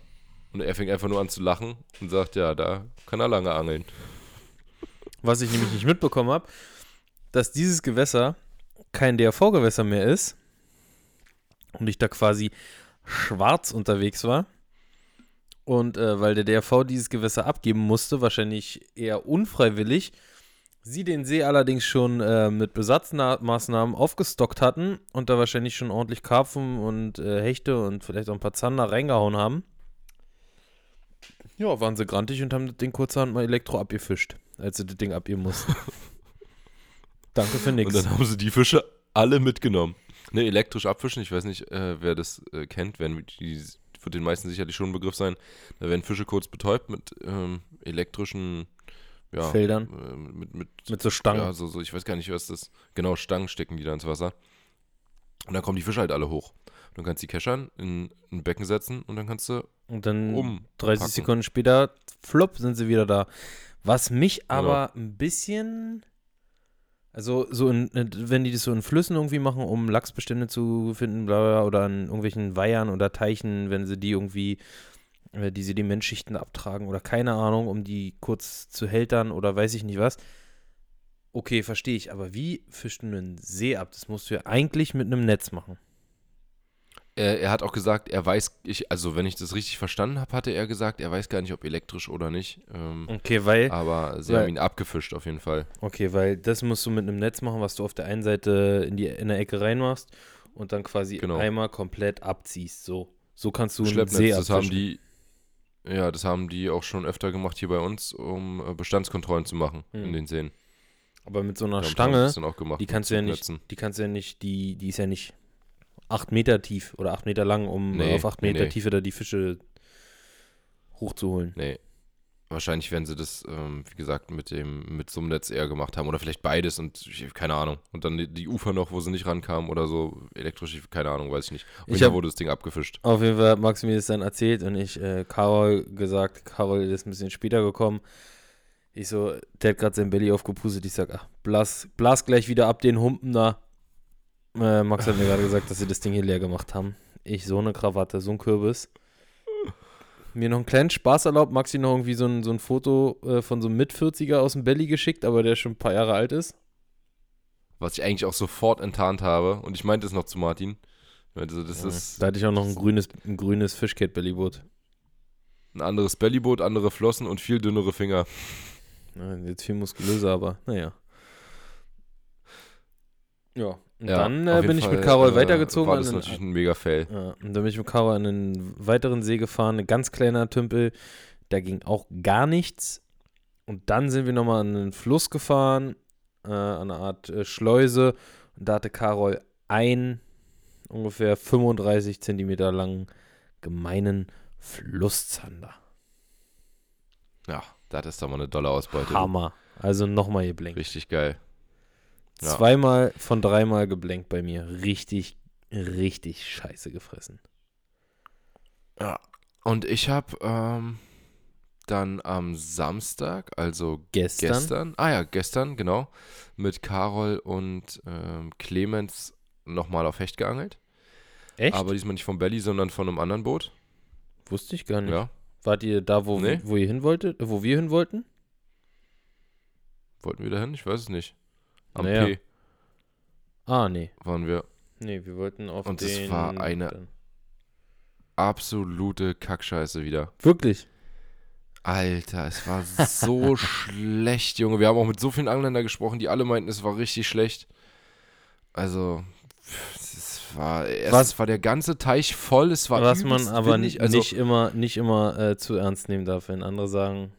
Und er fängt einfach nur an zu lachen und sagt, ja, da kann er lange angeln. Was ich nämlich nicht mitbekommen habe, dass dieses Gewässer kein DRV-Gewässer mehr ist und ich da quasi schwarz unterwegs war. Und äh, weil der DRV dieses Gewässer abgeben musste, wahrscheinlich eher unfreiwillig, sie den See allerdings schon äh, mit Besatzmaßnahmen aufgestockt hatten und da wahrscheinlich schon ordentlich Karpfen und äh, Hechte und vielleicht auch ein paar Zander reingehauen haben. Ja, waren sie grantig und haben das Ding kurzerhand mal Elektro abgefischt, als sie das Ding abgeben mussten. <laughs> Danke für Und nix. dann haben sie die Fische alle mitgenommen. Ne, elektrisch abfischen, ich weiß nicht, äh, wer das äh, kennt, werden die, wird den meisten sicherlich schon ein Begriff sein. Da werden Fische kurz betäubt mit ähm, elektrischen ja, Feldern. äh, mit, mit, Mit so Stangen. Ja, so, so, ich weiß gar nicht, was das. Genau, Stangen stecken die da ins Wasser. Und dann kommen die Fische halt alle hoch. Du kannst die keschern in ein Becken setzen und dann kannst du Und dann um. 30 packen. Sekunden später, flop, sind sie wieder da. Was mich aber ein bisschen. Also, so in, wenn die das so in Flüssen irgendwie machen, um Lachsbestände zu finden, bla, bla, oder an irgendwelchen Weihern oder Teichen, wenn sie die irgendwie, die Sedimentschichten abtragen oder keine Ahnung, um die kurz zu hältern oder weiß ich nicht was. Okay, verstehe ich, aber wie fischst du einen See ab? Das musst du ja eigentlich mit einem Netz machen. Er, er hat auch gesagt, er weiß, ich, also wenn ich das richtig verstanden habe, hatte er gesagt, er weiß gar nicht, ob elektrisch oder nicht. Ähm, Okay, weil, aber sie weil- haben ihn abgefischt auf jeden Fall. okay, weil das musst du mit einem Netz machen, was du auf der einen Seite in die in der Ecke reinmachst und dann quasi Genau. einmal komplett abziehst. So, so kannst du einen See Schleppnetz, das haben abfischen. die, ja, das haben die auch schon öfter gemacht hier bei uns, um äh, Bestandskontrollen zu machen Hm. in den Seen. Aber mit so einer Stange, die kannst du ja nicht, die kannst du ja nicht, die, die ist ja nicht acht Meter tief oder acht Meter lang, um Nee, auf acht nee, Meter nee. Tiefe da die Fische hochzuholen. Nee. Wahrscheinlich werden sie das, ähm, wie gesagt, mit dem, mit so einem Netz eher gemacht haben. Oder vielleicht beides und ich, keine Ahnung. Und dann die, die Ufer noch, wo sie nicht rankamen oder so, elektrisch, keine Ahnung, weiß ich nicht. Auf Ich hab- wurde das Ding abgefischt. Auf jeden Fall hat Max mir das dann erzählt und ich äh, Carol gesagt, Carol ist ein bisschen später gekommen. Ich so, der hat gerade sein Belly aufgepustet. Ich sag, ach, blas, blas gleich wieder ab den Humpen da. Äh, Max hat mir gerade gesagt, dass sie das Ding hier leer gemacht haben. Ich so eine Krawatte, so ein Kürbis. Mir noch einen kleinen Spaß erlaubt, Maxi noch irgendwie so ein, so ein Foto äh, von so einem Mit-40er aus dem Belly geschickt, aber der schon ein paar Jahre alt ist. Was ich eigentlich auch sofort enttarnt habe. Und ich meinte es noch zu Martin. Ich meinte so, das Ja, ist da hatte ich auch noch ein grünes, ein grünes Fishcat-Bellyboot. ein anderes Bellyboot, andere Flossen und viel dünnere Finger. Ja, jetzt viel muskulöser, aber naja. Ja, und Ja, dann äh, bin ich Fall, mit Carol äh, weitergezogen. War das den- natürlich ein mega Fail. ja, und dann bin ich mit Carol an einen weiteren See gefahren, ein ganz kleiner Tümpel. Da ging auch gar nichts. Und dann sind wir nochmal an einen Fluss gefahren, äh, an eine Art äh, Schleuse. Und da hatte Carol einen ungefähr 35 Zentimeter langen gemeinen Flusszander. Ja, das ist doch mal eine dolle Ausbeute. Hammer. Also nochmal geblenkt. Richtig geil. Ja. Zweimal von dreimal geblenkt bei mir. Richtig, richtig scheiße gefressen. Ja. Und ich habe ähm, dann am Samstag, also Gestern. gestern, ah ja, gestern, genau, mit Carol und ähm, Clemens nochmal auf Hecht geangelt. Echt? Aber diesmal nicht vom Belly, sondern von einem anderen Boot. Wusste ich gar nicht. Ja. Wart ihr da, wo, Nee. wo ihr hin wolltet, wo wir hin wollten? Wollten wir dahin? Ich weiß es nicht. Am Naja. P Ah, nee. waren wir. Nee, wir wollten auf Und den... es war eine- Absolute Kackscheiße wieder. Wirklich? Alter, es war so <laughs> schlecht, Junge. Wir haben auch mit so vielen Anglern gesprochen, die alle meinten, es war richtig schlecht. Also, es war, erst Was- war der ganze Teich voll, es war Was man aber windig, also, nicht immer, nicht immer äh, zu ernst nehmen darf, wenn andere sagen,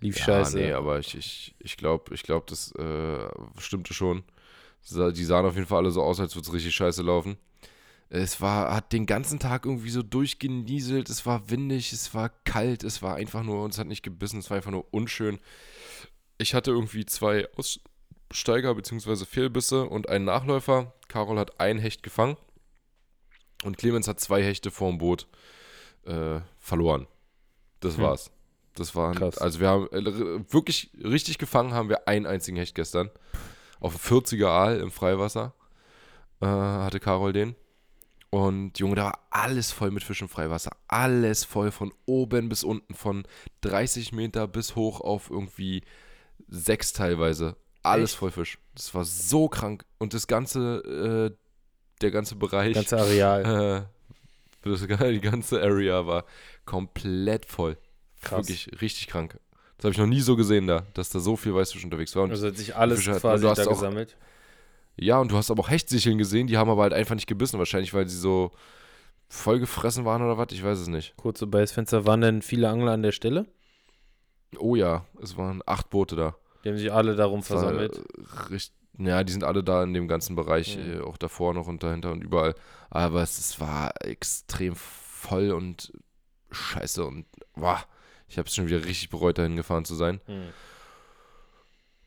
lief ja, scheiße. nee, aber ich, ich, ich glaube, ich glaub, das äh, stimmte schon. Die sahen auf jeden Fall alle so aus, als würde es richtig scheiße laufen. Es war, hat den ganzen Tag irgendwie so durchgenieselt, es war windig, es war kalt, es war einfach nur, uns hat nicht gebissen, es war einfach nur unschön. Ich hatte irgendwie zwei Aussteiger bzw. Fehlbisse und einen Nachläufer. Carol hat ein Hecht gefangen und Clemens hat zwei Hechte vorm Boot äh, verloren. Das Hm. war's. Das war, Krass. also wir haben äh, wirklich richtig gefangen haben wir einen einzigen Hecht gestern. Auf dem 40er Aal im Freiwasser äh, hatte Carol den. Und Junge, da war alles voll mit Fisch im Freiwasser. Alles voll von oben bis unten, von 30 Meter bis hoch auf irgendwie sechs teilweise. Alles Echt? voll Fisch. Das war so krank. Und das ganze, äh, der ganze Bereich, Ganze Areal. äh, <laughs> das, <laughs> die ganze Area war komplett voll. Krass. Wirklich richtig krank. Das habe ich noch nie so gesehen da, dass da so viel Weißfisch unterwegs war. Und Also hat sich alles quasi du hast da auch- gesammelt. ja, und du hast aber auch Hechtsicheln gesehen, die haben aber halt einfach nicht gebissen, wahrscheinlich, weil sie so vollgefressen waren oder was, ich weiß es nicht. Kurze Beißfenster. Waren denn viele Angler an der Stelle? Oh ja, es waren acht Boote da. Die haben sich alle darum war, versammelt. äh, richt- ja, die sind alle da in dem ganzen Bereich, Mhm. auch davor noch und dahinter und überall. Aber es, es war extrem voll und scheiße und wow, ich habe es schon wieder richtig bereut, dahin gefahren zu sein. Hm.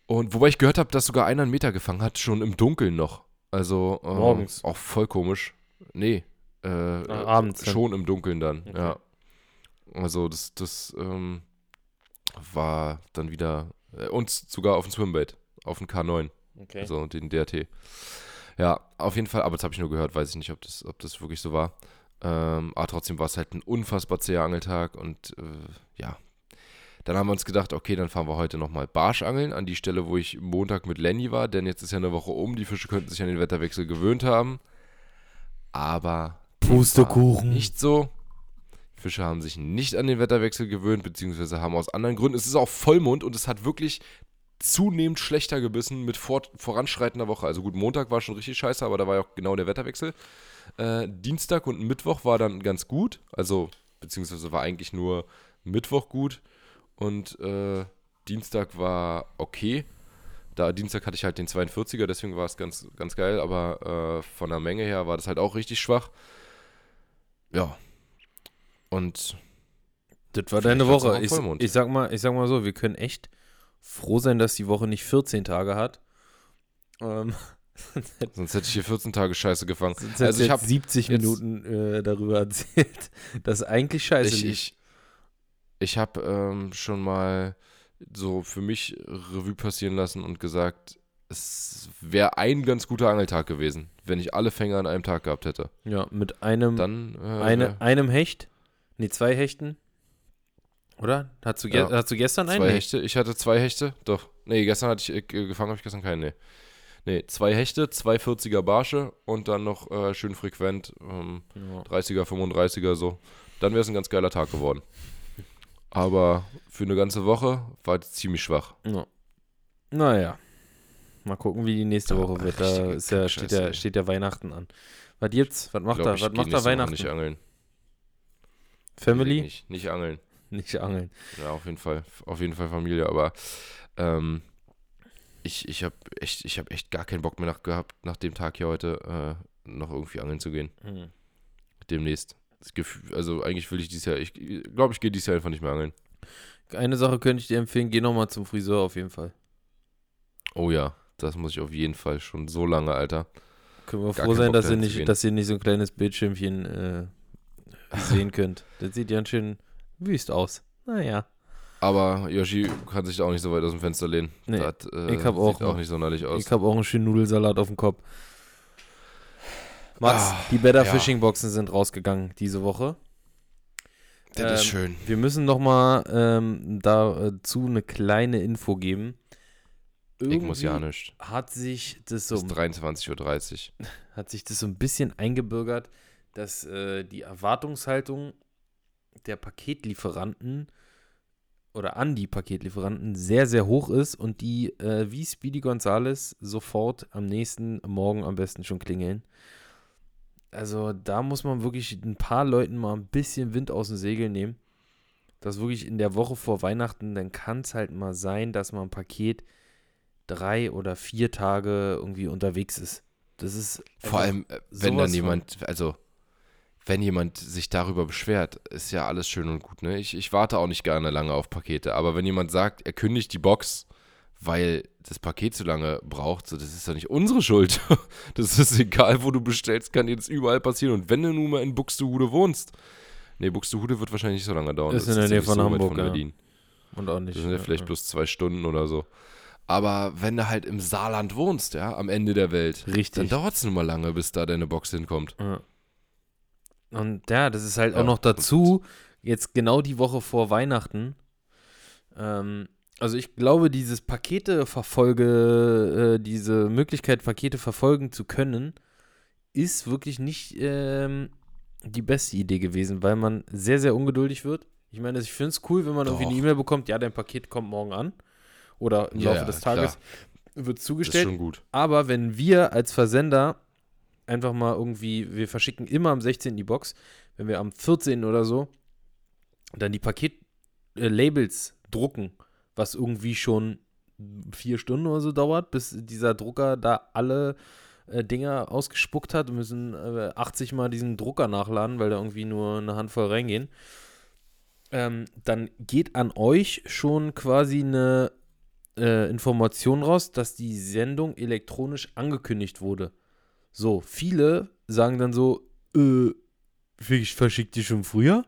Und wobei ich gehört habe, dass sogar einer einen Meter gefangen hat, schon im Dunkeln noch. Also äh, Morgens? auch voll komisch. Nee. Äh, Ah, abends dann. Schon im Dunkeln dann, Okay. ja. Also das, das ähm, war dann wieder äh, und sogar auf dem Swimbait, auf dem K9, Okay. also den DRT. Ja, auf jeden Fall, aber das habe ich nur gehört, weiß ich nicht, ob das, ob das wirklich so war. Ähm, aber trotzdem war es halt ein unfassbar zäher Angeltag und äh, ja. Dann haben wir uns gedacht, okay, dann fahren wir heute nochmal Barschangeln an die Stelle, wo ich Montag mit Lenny war, denn jetzt ist ja eine Woche um, die Fische könnten sich an den Wetterwechsel gewöhnt haben. aber Pustekuchen. nicht so. Fische haben sich nicht an den Wetterwechsel gewöhnt, beziehungsweise haben aus anderen Gründen. Es ist auch Vollmond und es hat wirklich zunehmend schlechter gebissen mit vor, voranschreitender Woche. Also gut, Montag war schon richtig scheiße, aber da war ja auch genau der Wetterwechsel. Äh, Dienstag und Mittwoch war dann ganz gut. Also, beziehungsweise war eigentlich nur Mittwoch gut und äh, Dienstag war okay. Da Dienstag hatte ich halt den 42er, deswegen war es ganz, ganz geil, aber äh, von der Menge her war das halt auch richtig schwach. Ja. Und Das war deine Woche. Ich, ich, sag mal, ich sag mal so, wir können echt froh sein, dass die Woche nicht 14 Tage hat. Ähm, <laughs> sonst hätte- ich hier 14 Tage Scheiße gefangen. sonst Also ich habe 70 jetzt- Minuten äh, darüber <laughs> erzählt, dass eigentlich scheiße ich, lief. ich, ich habe ähm, schon mal so für mich Revue passieren lassen und gesagt, es wäre ein ganz guter Angeltag gewesen, wenn ich alle Fänger an einem Tag gehabt hätte. Ja, mit einem, Dann äh, eine, einem Hecht. Nee, zwei Hechten. Oder? Hast du, ge Ja. hast du gestern einen? zwei. Hechte. Ich hatte zwei Hechte. Doch. Nee, gestern hatte ich äh, gefangen, habe ich gestern keinen. Nee. Nee, zwei Hechte, zwei 40er Barsche und dann noch äh, schön frequent ähm, Ja. 30er, 35er so. Dann wäre es ein ganz geiler Tag geworden. Aber für eine ganze Woche war es ziemlich schwach. Ja. Naja. Mal gucken, wie die nächste Ja, Woche wird. Da ist ja, steht, ja, steht ja Weihnachten an. Was gibt's? Was macht er? Was macht er Woche Weihnachten? Nicht angeln. Family? Nicht, nicht angeln. Nicht angeln. Ja, auf jeden Fall. Auf jeden Fall Familie. Aber ähm, ich, ich habe echt, ich hab echt gar keinen Bock mehr nach, gehabt, nach dem Tag hier heute äh, noch irgendwie angeln zu gehen. Hm. Demnächst. Gefühl, also eigentlich will ich dieses Jahr, ich glaube, ich gehe dieses Jahr einfach nicht mehr angeln. Eine Sache könnte ich dir empfehlen, geh nochmal zum Friseur auf jeden Fall. Oh ja, das muss ich auf jeden Fall schon so lange, Alter. Können wir Gar froh sein, dass ihr, nicht, dass ihr nicht so ein kleines Bildschirmchen äh, sehen <laughs> könnt. Das sieht ganz schön wüst aus. Naja. Aber Yoshi kann sich da auch nicht so weit aus dem Fenster lehnen. Nee, das, äh, ich hab auch sieht auch nicht sonderlich aus. Ich habe auch einen schönen Nudelsalat auf dem Kopf. Max, Ah, die Better ja. Fishing Boxen sind rausgegangen diese Woche. das ist ähm, schön. Wir müssen noch mal ähm, dazu eine kleine Info geben. Ich muss ja Irgendwie nicht. Hat sich das Es so ist 23.30 Uhr. <laughs> hat sich das so ein bisschen eingebürgert, dass äh, die Erwartungshaltung der Paketlieferanten oder an die Paketlieferanten sehr, sehr hoch ist und die äh, wie Speedy Gonzales sofort am nächsten Morgen am besten schon klingeln. Also da muss man wirklich ein paar Leuten mal ein bisschen Wind aus dem Segel nehmen. Das wirklich in der Woche vor Weihnachten, dann kann es halt mal sein, dass man ein Paket drei oder vier Tage irgendwie unterwegs ist. Das ist Vor allem, äh, wenn dann jemand, also wenn jemand sich darüber beschwert, ist ja alles schön und gut. Ne? Ich, ich warte auch nicht gerne lange auf Pakete, aber wenn jemand sagt, er kündigt die Box, weil das Paket zu lange braucht, so, das ist doch nicht unsere Schuld. <laughs> Das ist egal, wo du bestellst, kann jetzt überall passieren. Und wenn du nun mal in Buxtehude wohnst, nee, Buxtehude wird wahrscheinlich nicht so lange dauern. Ist Das in der ja Nähe von so Hamburg, ja. Berlin. Und auch nicht. Das sind ja ja, vielleicht ja. bloß zwei Stunden oder so. Aber wenn du halt im Saarland wohnst, ja, am Ende der Welt, dann Richtig. dauert es nun mal lange, bis da deine Box hinkommt. Ja. Und ja, das ist halt Ja, auch noch dazu, jetzt genau die Woche vor Weihnachten. Ähm, also ich glaube, dieses Pakete verfolge, äh, diese Möglichkeit, Pakete verfolgen zu können, ist wirklich nicht ähm, die beste Idee gewesen, weil man sehr, sehr ungeduldig wird. Ich meine, ich finde es cool, wenn man irgendwie eine Doch. E-Mail bekommt, ja, dein Paket kommt morgen an. Oder im Ja, Laufe des klar. Tages wird Das ist zugestellt. schon gut. Aber wenn wir als Versender einfach mal irgendwie, wir verschicken immer am 16. die Box, wenn wir am 14. oder so dann die Paketlabels drucken, was irgendwie schon vier Stunden oder so dauert, bis dieser Drucker da alle äh, Dinger ausgespuckt hat. Wir müssen äh, 80 Mal diesen Drucker nachladen, weil da irgendwie nur eine Handvoll reingehen. Ähm, dann geht an euch schon quasi eine äh, Information raus, dass die Sendung elektronisch angekündigt wurde. So, viele sagen dann so, äh, ich verschickt die schon früher?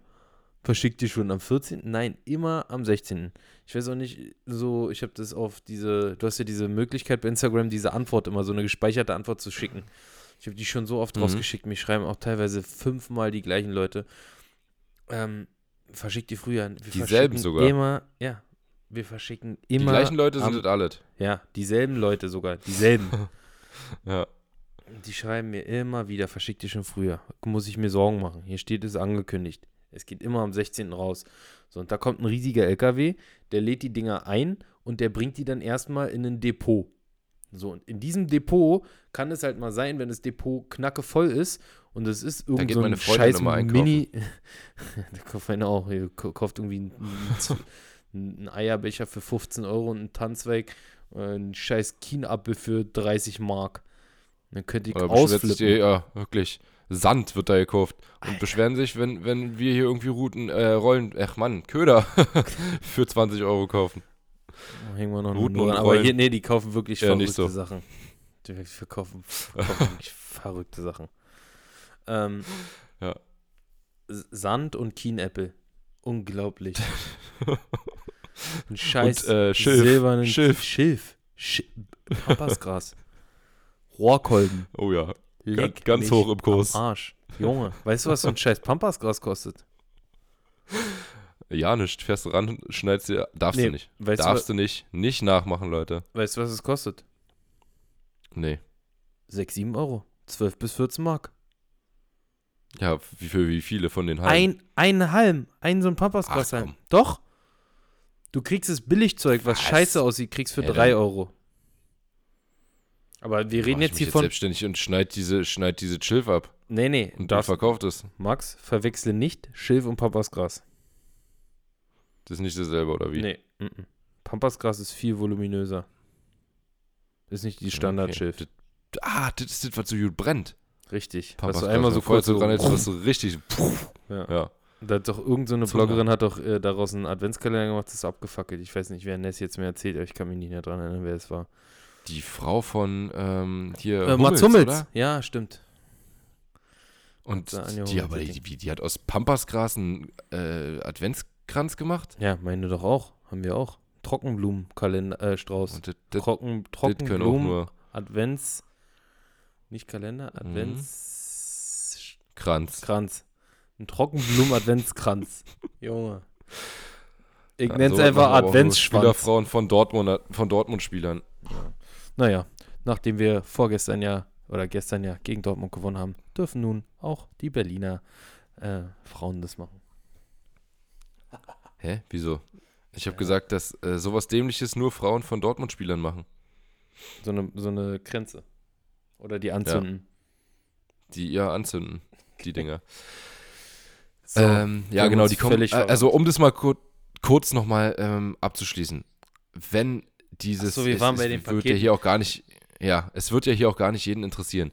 Verschickt die schon am 14.? Nein, immer am 16. Ich weiß auch nicht, so, ich habe das auf diese, du hast ja diese Möglichkeit bei Instagram, diese Antwort immer, so eine gespeicherte Antwort zu schicken. Ich habe die schon so oft Mhm. rausgeschickt, mich schreiben auch teilweise fünfmal die gleichen Leute. Ähm, verschickt die früher. Wir Dieselben sogar. Immer, ja. Wir verschicken immer. Die gleichen Leute am- sind das alles. Ja, dieselben Leute sogar. Dieselben. <laughs> Ja. Die schreiben mir immer wieder, verschickt ihr schon früher. Muss ich mir Sorgen machen. Hier steht es angekündigt. Es geht immer am 16. raus. So, und da kommt ein riesiger LKW, der lädt die Dinger ein und der bringt die dann erstmal in ein Depot. So, und in diesem Depot kann es halt mal sein, wenn das Depot knacke voll ist und es ist geht irgend so ein scheiß. Mini. <laughs> der kauft einer auch. Ko- kauft irgendwie einen, einen, Eierbecher für 15 Euro und einen Tanzweig, äh, einen scheiß Kienapfel für 30 Mark. Dann könnte ich Oder beschwert sich, ausflippen. ja, wirklich. Sand wird da gekauft. Und beschweren sich, wenn, wenn wir hier irgendwie Routen, äh, Rollen, ach Mann, Köder <laughs> für 20 Euro kaufen. Oh, hängen wir noch Routen und dran. Aber hier, nee, die kaufen wirklich Ja, verrückte so. Sachen. Die verkaufen, <laughs> verkaufen wirklich verrückte Sachen. Ähm, Ja. Sand und Kienäppel. Unglaublich. <laughs> Ein scheiß Und, äh, Schilf. silbernen Schilf. Schilf. Sch Pampasgras. Rohrkolben. Oh ja. Leck ganz hoch im Kurs. Arsch. Junge, weißt du, was so ein scheiß Pampasgras kostet? Ja, nicht. Fährst du ran, schneidest dir. Darfst Nee, du nicht. Darfst du nicht. Nicht nachmachen, Leute. Weißt du, was es kostet? Nee. 6, 7 Euro. 12 bis 14 Mark. Ja, wie, für wie viele von den Hallen? Ein, ein Halm, ein so ein Pampasgrashalm. Doch. Du kriegst das Billigzeug, was, Was? scheiße aussieht, kriegst für Ja, 3 dann- Euro. Aber wir reden Mach jetzt hier jetzt von. selbstständig und schneid diese, schneid diese Schilf ab Nee, nee. und darfst- verkauft es. Max, verwechsle nicht Schilf und Pampasgras. Das ist nicht dasselbe, oder wie? Nee. mm, mm. Pampasgras ist viel voluminöser. Ist nicht die Standardschilf. Okay. Das- Ah, das ist das, was so gut brennt. Richtig. Was Pampasgras, du einmal so kurz so dran hältst, was so richtig. ja. Ja. Da hat doch irgendeine so. Bloggerin hat doch äh, daraus einen Adventskalender gemacht, das ist abgefackelt. Ich weiß nicht, wer Ness jetzt mir erzählt, aber ich kann mich nicht mehr dran erinnern, wer es war. Die Frau von ähm, hier. Äh, Mats Hummels. Ja, stimmt. Und die, aber die, die, hat aus Pampasgras einen äh, Adventskranz gemacht. Ja, meine doch auch. Haben wir auch. Trockenblumenkalender, äh, das, Trocken, Trockenblumen, Advents, nicht Kalender, Adventskranz. Kranz. Ein Trockenblumen-Adventskranz. <laughs> Junge. Ich Ja, nenne es so einfach Adventsschwanz. Spielerfrauen von Dortmund, von Dortmund-Spielern. Naja, nachdem wir vorgestern ja oder gestern ja gegen Dortmund gewonnen haben, dürfen nun auch die Berliner äh, Frauen das machen. Hä? Wieso? Ich habe gesagt, dass äh, sowas Dämliches nur Frauen von Dortmund-Spielern machen. So eine, so eine Grenze. Oder die anzünden. Die ihr anzünden, die <laughs> Dinger. So, ähm, ja, genau, die kommen. Äh, also, um das mal kur kurz nochmal ähm, abzuschließen. Wenn dieses. Ach so, wir es, waren es bei den wird ja Paketen. hier auch gar nicht. Ja, es wird ja hier auch gar nicht jeden interessieren.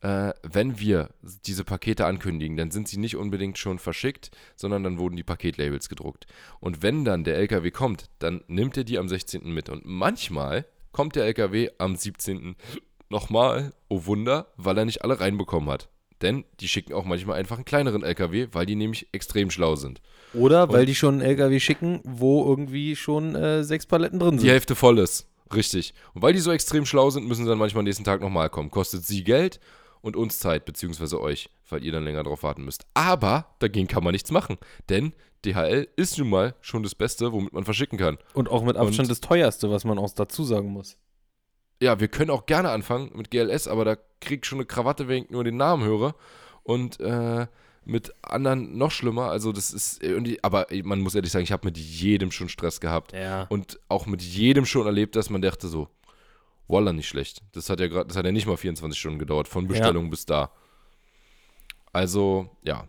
Äh, wenn wir diese Pakete ankündigen, dann sind sie nicht unbedingt schon verschickt, sondern dann wurden die Paketlabels gedruckt. Und wenn dann der LKW kommt, dann nimmt er die am 16. mit. Und manchmal kommt der LKW am 17. nochmal, oh Wunder, weil er nicht alle reinbekommen hat. Denn die schicken auch manchmal einfach einen kleineren LKW, weil die nämlich extrem schlau sind. Oder weil Und- die schon einen LKW schicken, wo irgendwie schon äh, sechs Paletten drin Die sind. Hälfte voll ist. Richtig. Und weil die so extrem schlau sind, müssen sie dann manchmal am nächsten Tag nochmal kommen. Kostet sie Geld und uns Zeit, beziehungsweise euch, weil ihr dann länger drauf warten müsst. Aber dagegen kann man nichts machen. Denn DHL ist nun mal schon das Beste, womit man verschicken kann. Und auch mit Abstand das teuerste, was man auch dazu sagen muss. Ja, wir können auch gerne anfangen mit GLS, aber da krieg ich schon eine Krawatte, wenn ich nur den Namen höre. Und äh, mit anderen noch schlimmer. Also das ist irgendwie, aber man muss ehrlich sagen, ich habe mit jedem schon Stress gehabt. Ja. Und auch mit jedem schon erlebt, dass man dachte so, Walla nicht schlecht. Das hat ja gerade, das hat ja nicht mal 24 Stunden gedauert, von Bestellung bis da. Also, ja.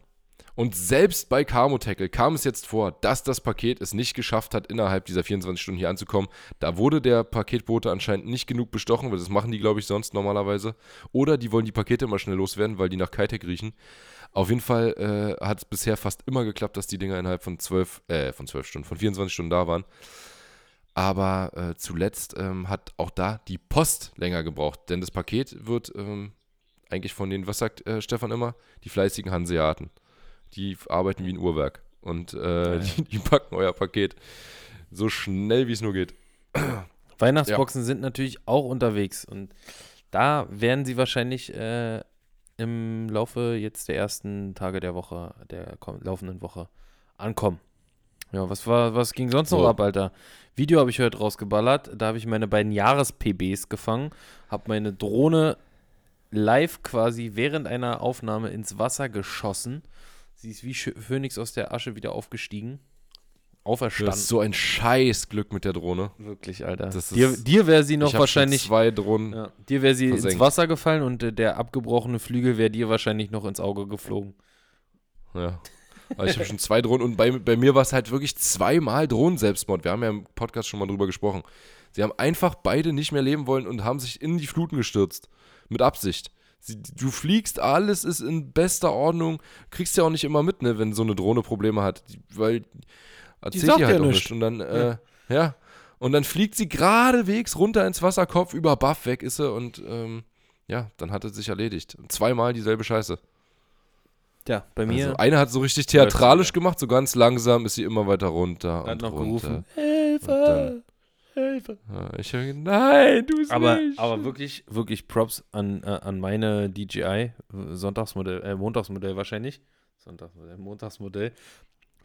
Und selbst bei Camo Tackle kam es jetzt vor, dass das Paket es nicht geschafft hat, innerhalb dieser 24 Stunden hier anzukommen. Da wurde der Paketbote anscheinend nicht genug bestochen, weil das machen die, glaube ich, sonst normalerweise. Oder die wollen die Pakete immer schnell loswerden, weil die nach Kitec riechen. Auf jeden Fall äh, hat es bisher fast immer geklappt, dass die Dinger innerhalb von 12, äh, von 12 Stunden, von 24 Stunden da waren. Aber äh, zuletzt ähm, hat auch da die Post länger gebraucht, denn das Paket wird ähm, eigentlich von den, was sagt äh, Stefan immer? Die fleißigen Hanseaten. Die arbeiten wie ein Uhrwerk und äh, Ja, <laughs> ja. Die, die packen euer Paket so schnell, wie es nur geht. <clears throat> Weihnachtsboxen sind natürlich auch unterwegs und da werden sie wahrscheinlich äh, im Laufe jetzt der ersten Tage der Woche, der laufenden Woche ankommen. Ja, was war, was ging sonst noch So. ab, Alter? Video habe ich heute rausgeballert. Da habe ich meine beiden Jahres-PBs gefangen, habe meine Drohne live quasi während einer Aufnahme ins Wasser geschossen. Sie ist wie Phönix aus der Asche wieder aufgestiegen. Das Auferstanden. ist so ein Scheißglück mit der Drohne. Wirklich, Alter. Das dir ist- dir wäre sie noch wahrscheinlich. schon zwei Drohnen. Ja, dir wäre sie ins versenkt. Wasser gefallen und äh, der abgebrochene Flügel wäre dir wahrscheinlich noch ins Auge geflogen. Ja. Aber ich habe schon zwei Drohnen und bei, bei mir war es halt wirklich zweimal Drohnen-Selbstmord. Wir haben ja im Podcast schon mal drüber gesprochen. Sie haben einfach beide nicht mehr leben wollen und haben sich in die Fluten gestürzt. Mit Absicht. Sie, du fliegst, alles ist in bester Ordnung. Kriegst ja auch nicht immer mit, ne, wenn so eine Drohne Probleme hat. Die, weil erzählt sagt die halt ja auch nicht. Und dann, äh, ja. Und dann fliegt sie geradewegs runter ins Wasser, Kopf über Buff, weg ist sie und ähm, ja, dann hat es sich erledigt. Zweimal dieselbe Scheiße. Ja, bei mir Also eine hat so richtig theatralisch gemacht, so ganz langsam ist sie immer weiter runter hat und noch runter. gerufen. Hilfe! Hilfe! Ja, ich hab, gedacht, nein, du bist Aber, nicht. aber wirklich, wirklich Props an, äh, an meine DJI, Sonntagsmodell, äh, Montagsmodell wahrscheinlich. Sonntagsmodell, Montagsmodell.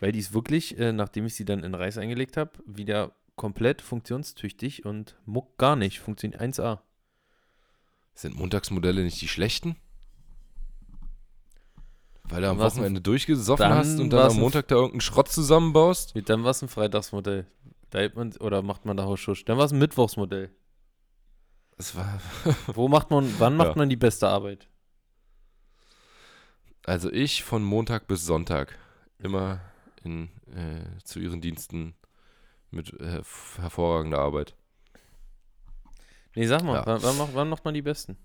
Weil die ist wirklich, äh, nachdem ich sie dann in Reis eingelegt habe, wieder komplett funktionstüchtig und muck gar nicht. Funktioniert 1A. Sind Montagsmodelle nicht die schlechten? Weil du am Wochenende durchgesoffen hast und dann am Montag da irgendeinen Schrott zusammenbaust? Dann war es ein Freitagsmodell. Da hält man, oder macht man da Hausschuss? Dann war es ein Mittwochsmodell. Das war, <laughs> Wo macht man, wann macht Ja. man die beste Arbeit? also ich von Montag bis Sonntag immer in, äh, zu ihren Diensten mit äh, hervorragender Arbeit. Nee, sag mal, Ja. wann, wann, macht, wann macht man die besten?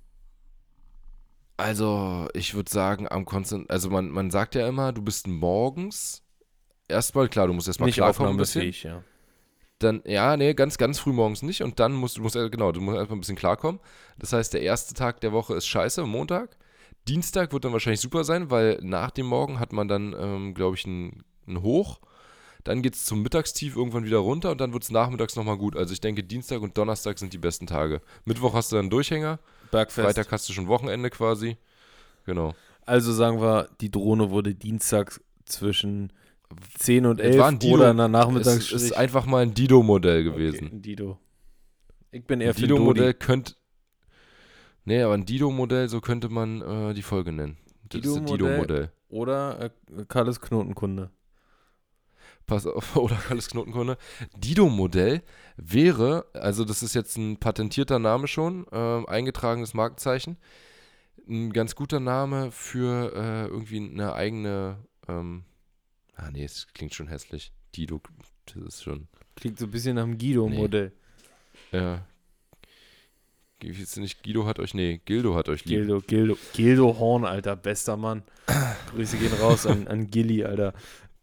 Also, ich würde sagen, am Konstant, also man, man sagt ja immer, du bist morgens erstmal, klar, du musst erstmal klarkommen ein bisschen. aufnahmefähig, ja. Dann, ja, nee, ganz, ganz früh morgens nicht und dann musst du, musst, genau, du musst erstmal ein bisschen klarkommen. Das heißt, der erste Tag der Woche ist scheiße, Montag. Dienstag wird dann wahrscheinlich super sein, weil nach dem Morgen hat man dann, ähm, glaube ich, ein, ein Hoch. Dann geht es zum Mittagstief irgendwann wieder runter und dann wird es nachmittags nochmal gut. Also ich denke, Dienstag und Donnerstag sind die besten Tage. Mittwoch hast du dann einen Durchhänger, Bergfest. Freitag hast du schon Wochenende quasi. Genau. Also sagen wir, die Drohne wurde dienstags zwischen 10 und Es 11 war ein Dido. oder in der Es Nachmittags. ist einfach mal ein Dido-Modell gewesen. Okay, ein Dido. Ich bin eher Ein für Dido-Modell könnte. Nee, aber ein Dido-Modell, so könnte man äh, die Folge nennen. Das ist das Dido-Modell? Oder äh, Karles Knotenkunde. Pass auf, <laughs> oder alles Knotenkunde. Dido-Modell wäre, also das ist jetzt ein patentierter Name schon, ähm, eingetragenes Markenzeichen. Ein ganz guter Name für äh, irgendwie eine eigene. Ähm, ah, nee, es klingt schon hässlich. Dido, das ist schon. Klingt so ein bisschen nach dem Guido-Modell. Ja. Jetzt nicht Guido hat euch, nee, Gildo hat euch lieb. Gildo, Gildo, Gildo Horn, Alter, bester Mann. Grüße gehen raus an, an Gilly, Alter.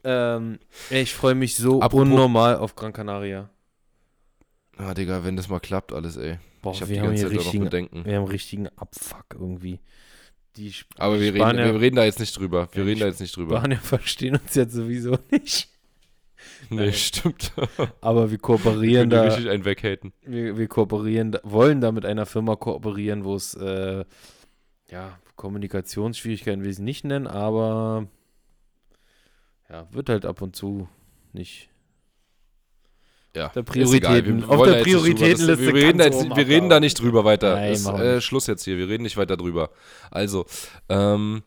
Ähm, ich freue mich so Apropos- unnormal auf Gran Canaria. Ah, Digga, wenn das mal klappt, alles, ey. Boah, ich habe wir die haben hier richtigen, Bedenken. wir haben richtigen Abfuck irgendwie. Die Sp- Aber wir reden, Spanier, wir reden da jetzt nicht drüber. Wir Ja, reden da jetzt nicht drüber. Spanier <laughs> verstehen uns jetzt sowieso nicht. Nee, Nein. stimmt. Aber wir kooperieren da. richtig einen weghaten. Wir, wir kooperieren, wollen da mit einer Firma kooperieren, wo es, äh, ja, Kommunikationsschwierigkeiten will ich es nicht nennen, aber ja, wird halt ab und zu nicht. Ja, Der. Prioritäten- Wir auf der. Prioritätenliste wir reden, da jetzt, wir reden da nicht drüber weiter. Nein, ist, äh. Schluss jetzt hier. Wir reden nicht weiter drüber. Also, ähm,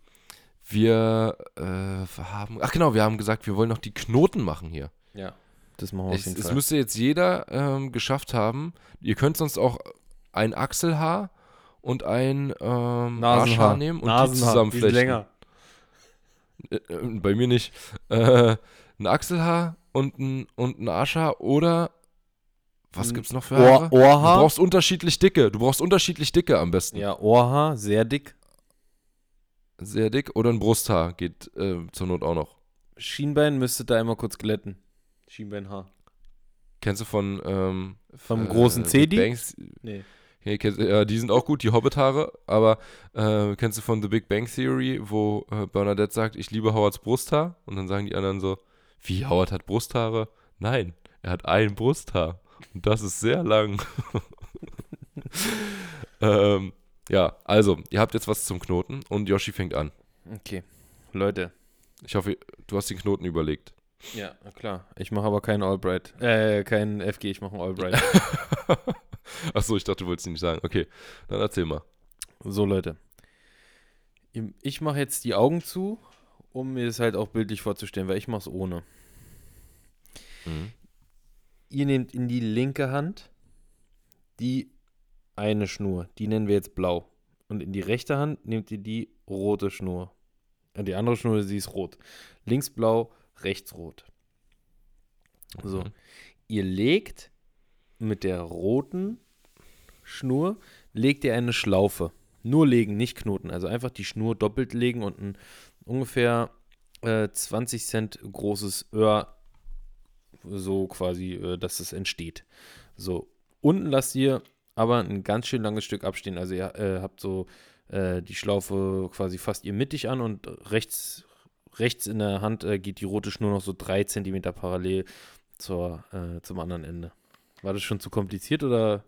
wir äh, haben. Ach genau, wir haben gesagt, wir wollen noch die Knoten machen hier. Ja, das machen wir auf Es, jeden es Fall. müsste jetzt jeder ähm, geschafft haben. Ihr könnt sonst auch ein Achselhaar und ein ähm, Arschhaar nehmen und die Nasenhaar, die zusammenflechten. länger. Äh, äh, bei mir nicht. Äh, ein Achselhaar und ein, und ein Arschhaar oder was Ein gibt's noch für Ohr, Haare? Du Ohrhaar. brauchst unterschiedlich dicke. Du brauchst unterschiedlich dicke am besten. Ja, Ohrhaar, sehr dick. Sehr dick. Oder ein Brusthaar geht äh, zur Not auch noch. Schienbein müsste da einmal kurz glätten. Schienbeinhaar. Kennst du von ähm, Vom äh, großen Big C die? Bangs- Nee. Ja, kennst, ja, die sind auch gut, die Hobbit-Haare, aber äh, kennst du von The Big Bang Theory, wo äh, Bernadette sagt, ich liebe Howards Brusthaar? Und dann sagen die anderen so, wie, Howard hat Brusthaare? Nein, er hat ein Brusthaar. Und das ist sehr lang. <laughs> ähm, ja, also, ihr habt jetzt was zum Knoten und Yoshi fängt an. Okay. Leute. Ich hoffe, du hast den Knoten überlegt. Ja, klar. Ich mache aber keinen Albright. Äh, keinen FG, ich mache einen Albright. <laughs> Achso, ich dachte, du wolltest ihn nicht sagen. Okay, dann erzähl mal. so, Leute. Ich mache jetzt die Augen zu, um mir das halt auch bildlich vorzustellen, weil ich mache es ohne. Mhm. Ihr nehmt in die linke Hand die eine Schnur, die nennen wir jetzt blau. Und in die rechte Hand nehmt ihr die rote Schnur. Äh, die andere Schnur, sie ist rot. Links blau, rechts rot. So. Mhm. Ihr legt mit der roten Schnur, legt ihr eine Schlaufe. Nur legen, nicht knoten. Also einfach die Schnur doppelt legen und ein ungefähr äh, 20 Cent großes Öhr, so quasi, äh, dass es entsteht. So. Unten lasst ihr aber ein ganz schön langes Stück abstehen. Also ihr äh, habt so äh, die Schlaufe quasi fast ihr mittig an und rechts, rechts in der Hand äh, geht die rote Schnur noch so drei Zentimeter parallel zur, äh, zum anderen Ende. War das schon zu kompliziert oder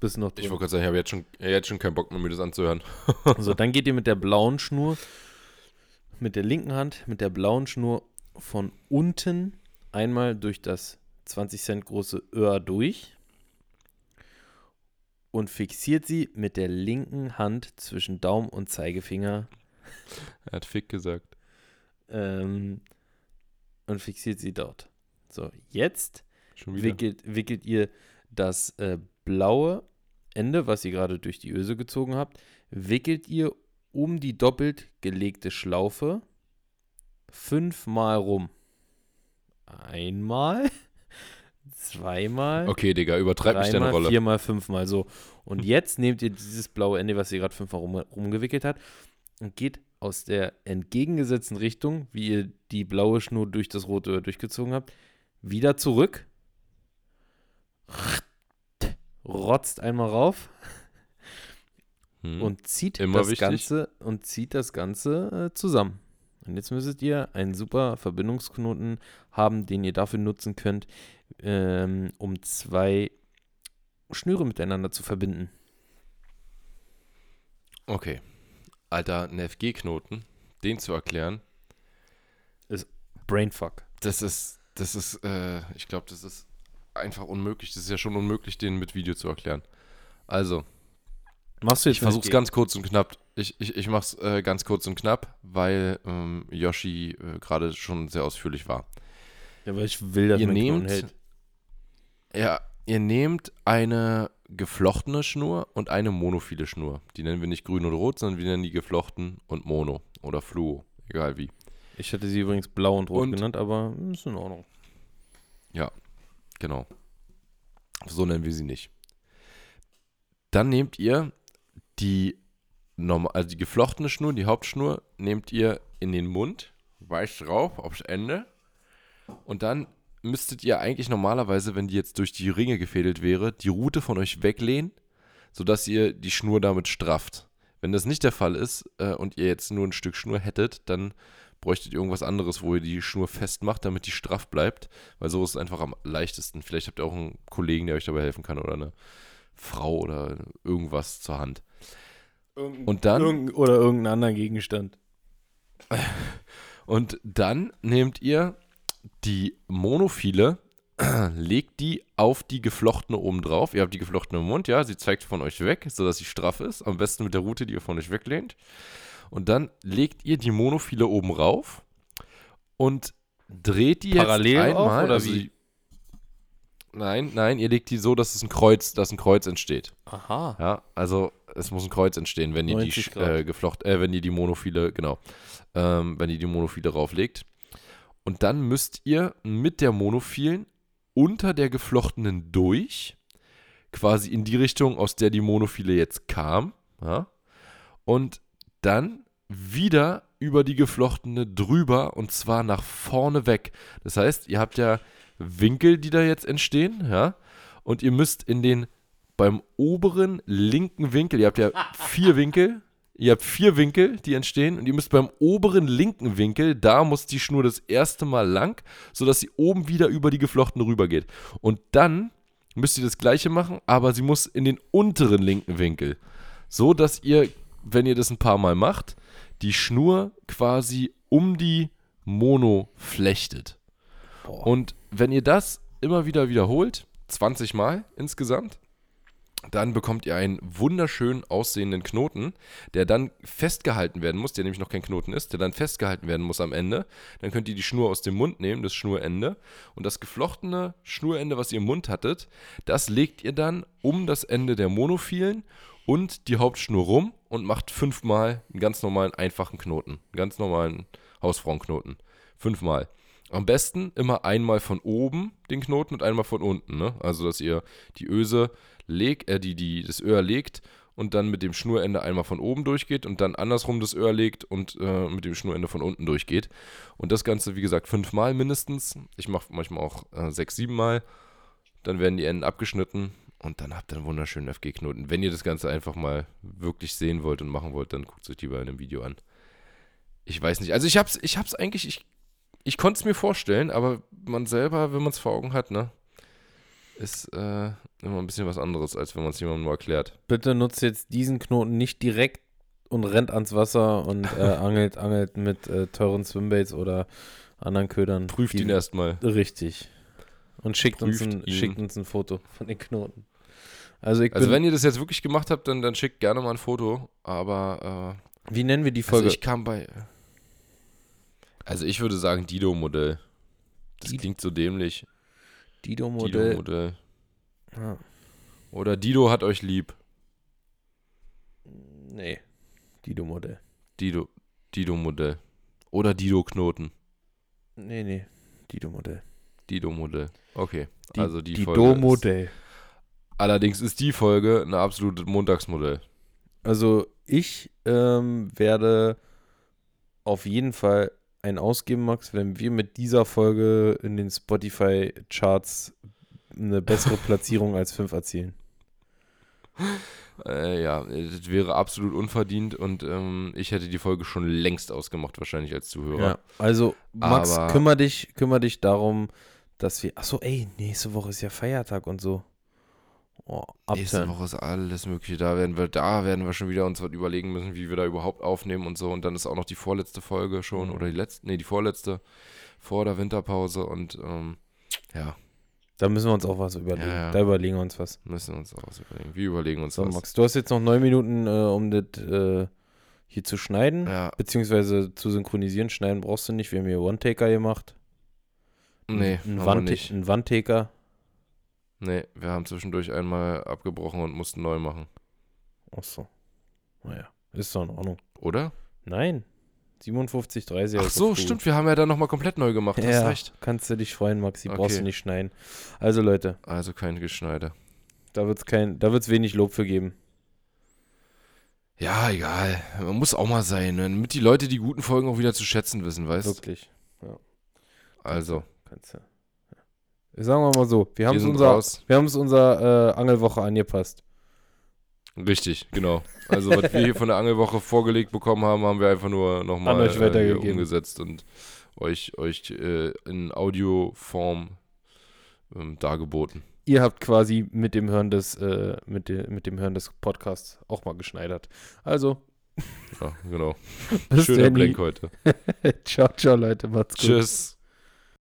bist du noch drin? Ich wollte gerade sagen, ich habe jetzt schon, jetzt schon keinen Bock mehr, mir das anzuhören. so, dann geht ihr mit der blauen Schnur, mit der linken Hand, mit der blauen Schnur von unten einmal durch das 20 Cent große Öhr durch und fixiert sie mit der linken Hand zwischen Daumen und Zeigefinger. <laughs> Er hat Fick gesagt. Ähm, und fixiert sie dort. So, jetzt wickelt, wickelt ihr das äh, blaue Ende, was ihr gerade durch die Öse gezogen habt, wickelt ihr um die doppelt gelegte Schlaufe fünfmal rum. Einmal, <laughs> zweimal. Okay, Digga, übertreib nicht deine Rolle. Viermal, fünfmal so. Und jetzt nehmt ihr dieses blaue Ende, was ihr gerade fünfmal rum, rumgewickelt habt, und geht aus der entgegengesetzten Richtung, wie ihr die blaue Schnur durch das rote durchgezogen habt, wieder zurück. Rotzt einmal rauf. Hm. Und zieht Immer das wichtig. Ganze und zieht das Ganze äh, zusammen. Und jetzt müsstet ihr einen super Verbindungsknoten haben, den ihr dafür nutzen könnt, ähm, um zwei Schnüre miteinander zu verbinden. Okay. Alter, ein FG-Knoten, den zu erklären, ist Brainfuck. Das ist, das ist, äh, ich glaube, das ist einfach unmöglich. Das ist ja schon unmöglich, den mit Video zu erklären. Also, Machst du jetzt ich versuch's ganz kurz und knapp. Ich, ich, ich mach's äh, ganz kurz und knapp, weil ähm, Yoshi äh, gerade schon sehr ausführlich war. Ja, weil ich will, dass ihr nehmt, hält. Ja, ihr nehmt eine geflochtene Schnur und eine monophile Schnur. Die nennen wir nicht grün und rot, sondern wir nennen die geflochten und mono oder fluo, egal wie. Ich hätte sie übrigens blau und rot und, genannt, aber ist in Ordnung. Ja, genau. So nennen wir sie nicht. Dann nehmt ihr die, also die geflochtene Schnur, die Hauptschnur, nehmt ihr in den Mund, weicht drauf aufs Ende und dann müsstet ihr eigentlich normalerweise, wenn die jetzt durch die Ringe gefädelt wäre, die Rute von euch weglehnen, sodass ihr die Schnur damit strafft. Wenn das nicht der Fall ist äh, und ihr jetzt nur ein Stück Schnur hättet, dann bräuchtet ihr irgendwas anderes, wo ihr die Schnur festmacht, damit die straff bleibt, weil so ist es einfach am leichtesten. Vielleicht habt ihr auch einen Kollegen, der euch dabei helfen kann oder eine Frau oder irgendwas zur Hand. Irgend, und dann. Irgend, oder irgendeinen anderen Gegenstand. Und dann nehmt ihr die Monophile, <clears throat> legt die auf die geflochtene oben drauf. Ihr habt die geflochtene im Mund, ja, sie zeigt von euch weg, sodass sie straff ist. Am besten mit der Route, die ihr von euch weglehnt. Und dann legt ihr die Monophile oben rauf und dreht die Parallel jetzt einmal. Auf, oder also wie? Nein, nein, ihr legt die so, dass es ein Kreuz, dass ein Kreuz entsteht. Aha. Ja, also es muss ein Kreuz entstehen, wenn ihr die äh, geflocht, äh, wenn ihr die Monophile, genau, ähm, wenn ihr die Monophile rauflegt. Und dann müsst ihr mit der Monophilen unter der geflochtenen durch, quasi in die Richtung, aus der die Monophile jetzt kam, ja, und dann wieder über die geflochtene drüber und zwar nach vorne weg. Das heißt, ihr habt ja Winkel, die da jetzt entstehen, ja. Und ihr müsst in den beim oberen linken Winkel, ihr habt ja vier Winkel, ihr habt vier Winkel, die entstehen, und ihr müsst beim oberen linken Winkel, da muss die Schnur das erste Mal lang, sodass sie oben wieder über die geflochtene rübergeht. Und dann müsst ihr das gleiche machen, aber sie muss in den unteren linken Winkel. So dass ihr, wenn ihr das ein paar Mal macht, die Schnur quasi um die Mono flechtet. Boah. Und wenn ihr das immer wieder wiederholt, 20 Mal insgesamt, dann bekommt ihr einen wunderschön aussehenden Knoten, der dann festgehalten werden muss, der nämlich noch kein Knoten ist, der dann festgehalten werden muss am Ende. Dann könnt ihr die Schnur aus dem Mund nehmen, das Schnurende. Und das geflochtene Schnurende, was ihr im Mund hattet, das legt ihr dann um das Ende der Monophilen und die Hauptschnur rum und macht fünfmal einen ganz normalen, einfachen Knoten. Einen ganz normalen Hausfrauenknoten. Fünfmal. Am besten immer einmal von oben den Knoten und einmal von unten. Ne? Also, dass ihr die Öse legt, äh, die, die, das Öhr legt und dann mit dem Schnurende einmal von oben durchgeht und dann andersrum das Öhr legt und äh, mit dem Schnurende von unten durchgeht. Und das Ganze, wie gesagt, fünfmal mindestens. Ich mache manchmal auch äh, sechs, siebenmal. Dann werden die Enden abgeschnitten und dann habt ihr einen wunderschönen FG-Knoten. Wenn ihr das Ganze einfach mal wirklich sehen wollt und machen wollt, dann guckt es euch lieber in einem Video an. Ich weiß nicht. Also ich hab's, ich hab's eigentlich, ich ich konnte es mir vorstellen, aber man selber, wenn man es vor Augen hat, ne, ist äh, immer ein bisschen was anderes, als wenn man es jemandem nur erklärt. Bitte nutzt jetzt diesen Knoten nicht direkt und rennt ans Wasser und äh, <laughs> angelt, angelt mit äh, teuren Swimbaits oder anderen Ködern. Prüft ihn erstmal. Richtig. Und schickt uns, ein, schickt uns ein Foto von den Knoten. Also, also wenn ihr das jetzt wirklich gemacht habt, dann, dann schickt gerne mal ein Foto. Aber äh, wie nennen wir die Folge? Also ich kam bei. Also ich würde sagen Dido-Modell. Das Dido. klingt so dämlich. Dido-Modell. Dido-Modell. Ah. Oder Dido hat euch lieb. Nee. Dido-Modell. Dido. Dido-Modell. Oder Dido-Knoten. Nee, nee. Dido-Modell. Dido-Modell. Okay. Die, also die Dido-Modell. Allerdings ist die Folge ein absolutes Montagsmodell. Also ich ähm, werde auf jeden Fall ein ausgeben, Max, wenn wir mit dieser Folge in den Spotify-Charts eine bessere <laughs> Platzierung als 5 erzielen. Äh, ja, das wäre absolut unverdient und ähm, ich hätte die Folge schon längst ausgemacht, wahrscheinlich als Zuhörer. Ja, also, Max, Aber kümmere dich, kümmere dich darum, dass wir. Achso, ey, nächste Woche ist ja Feiertag und so. Oh, Nächste Woche ist alles Mögliche. Da werden wir, da werden wir schon wieder uns was überlegen müssen, wie wir da überhaupt aufnehmen und so. Und dann ist auch noch die vorletzte Folge schon mhm. oder die letzte, nee, die vorletzte vor der Winterpause und ähm, ja. Da müssen wir uns auch was überlegen. Ja, ja. Da überlegen wir uns was. Müssen wir uns auch was überlegen. Wir überlegen uns so, was. Max, du hast jetzt noch neun Minuten, äh, um das äh, hier zu schneiden, ja. beziehungsweise zu synchronisieren. Schneiden brauchst du nicht. Wir haben hier One-Taker gemacht. Nee, ein One-Taker. Nee, wir haben zwischendurch einmal abgebrochen und mussten neu machen. Ach so. Naja, ist doch in Ordnung. Oder? Nein. 57, 30. Ach so, stimmt. Wir haben ja dann nochmal komplett neu gemacht. Ja, hast recht. kannst du dich freuen, Maxi. Okay. Brauchst du nicht schneiden. Also, Leute. Also kein Geschneide. Da wird es kein, wenig Lob für geben. Ja, egal. Man muss auch mal sein, ne? damit die Leute die guten Folgen auch wieder zu schätzen wissen, weißt du? Wirklich. Ja. Also. Kannst du. Sagen wir mal so, wir haben es unser, wir haben es unser äh, Angelwoche angepasst. Richtig, genau. Also was wir hier von der Angelwoche vorgelegt bekommen haben, haben wir einfach nur nochmal äh, umgesetzt und euch, euch äh, in Audioform ähm, dargeboten. Ihr habt quasi mit dem Hören des, äh, mit, de, mit dem Hören des Podcasts auch mal geschneidert. Also. Ja, genau. <laughs> Schöner Blank heute. <laughs> ciao, ciao, Leute. Macht's gut. Tschüss.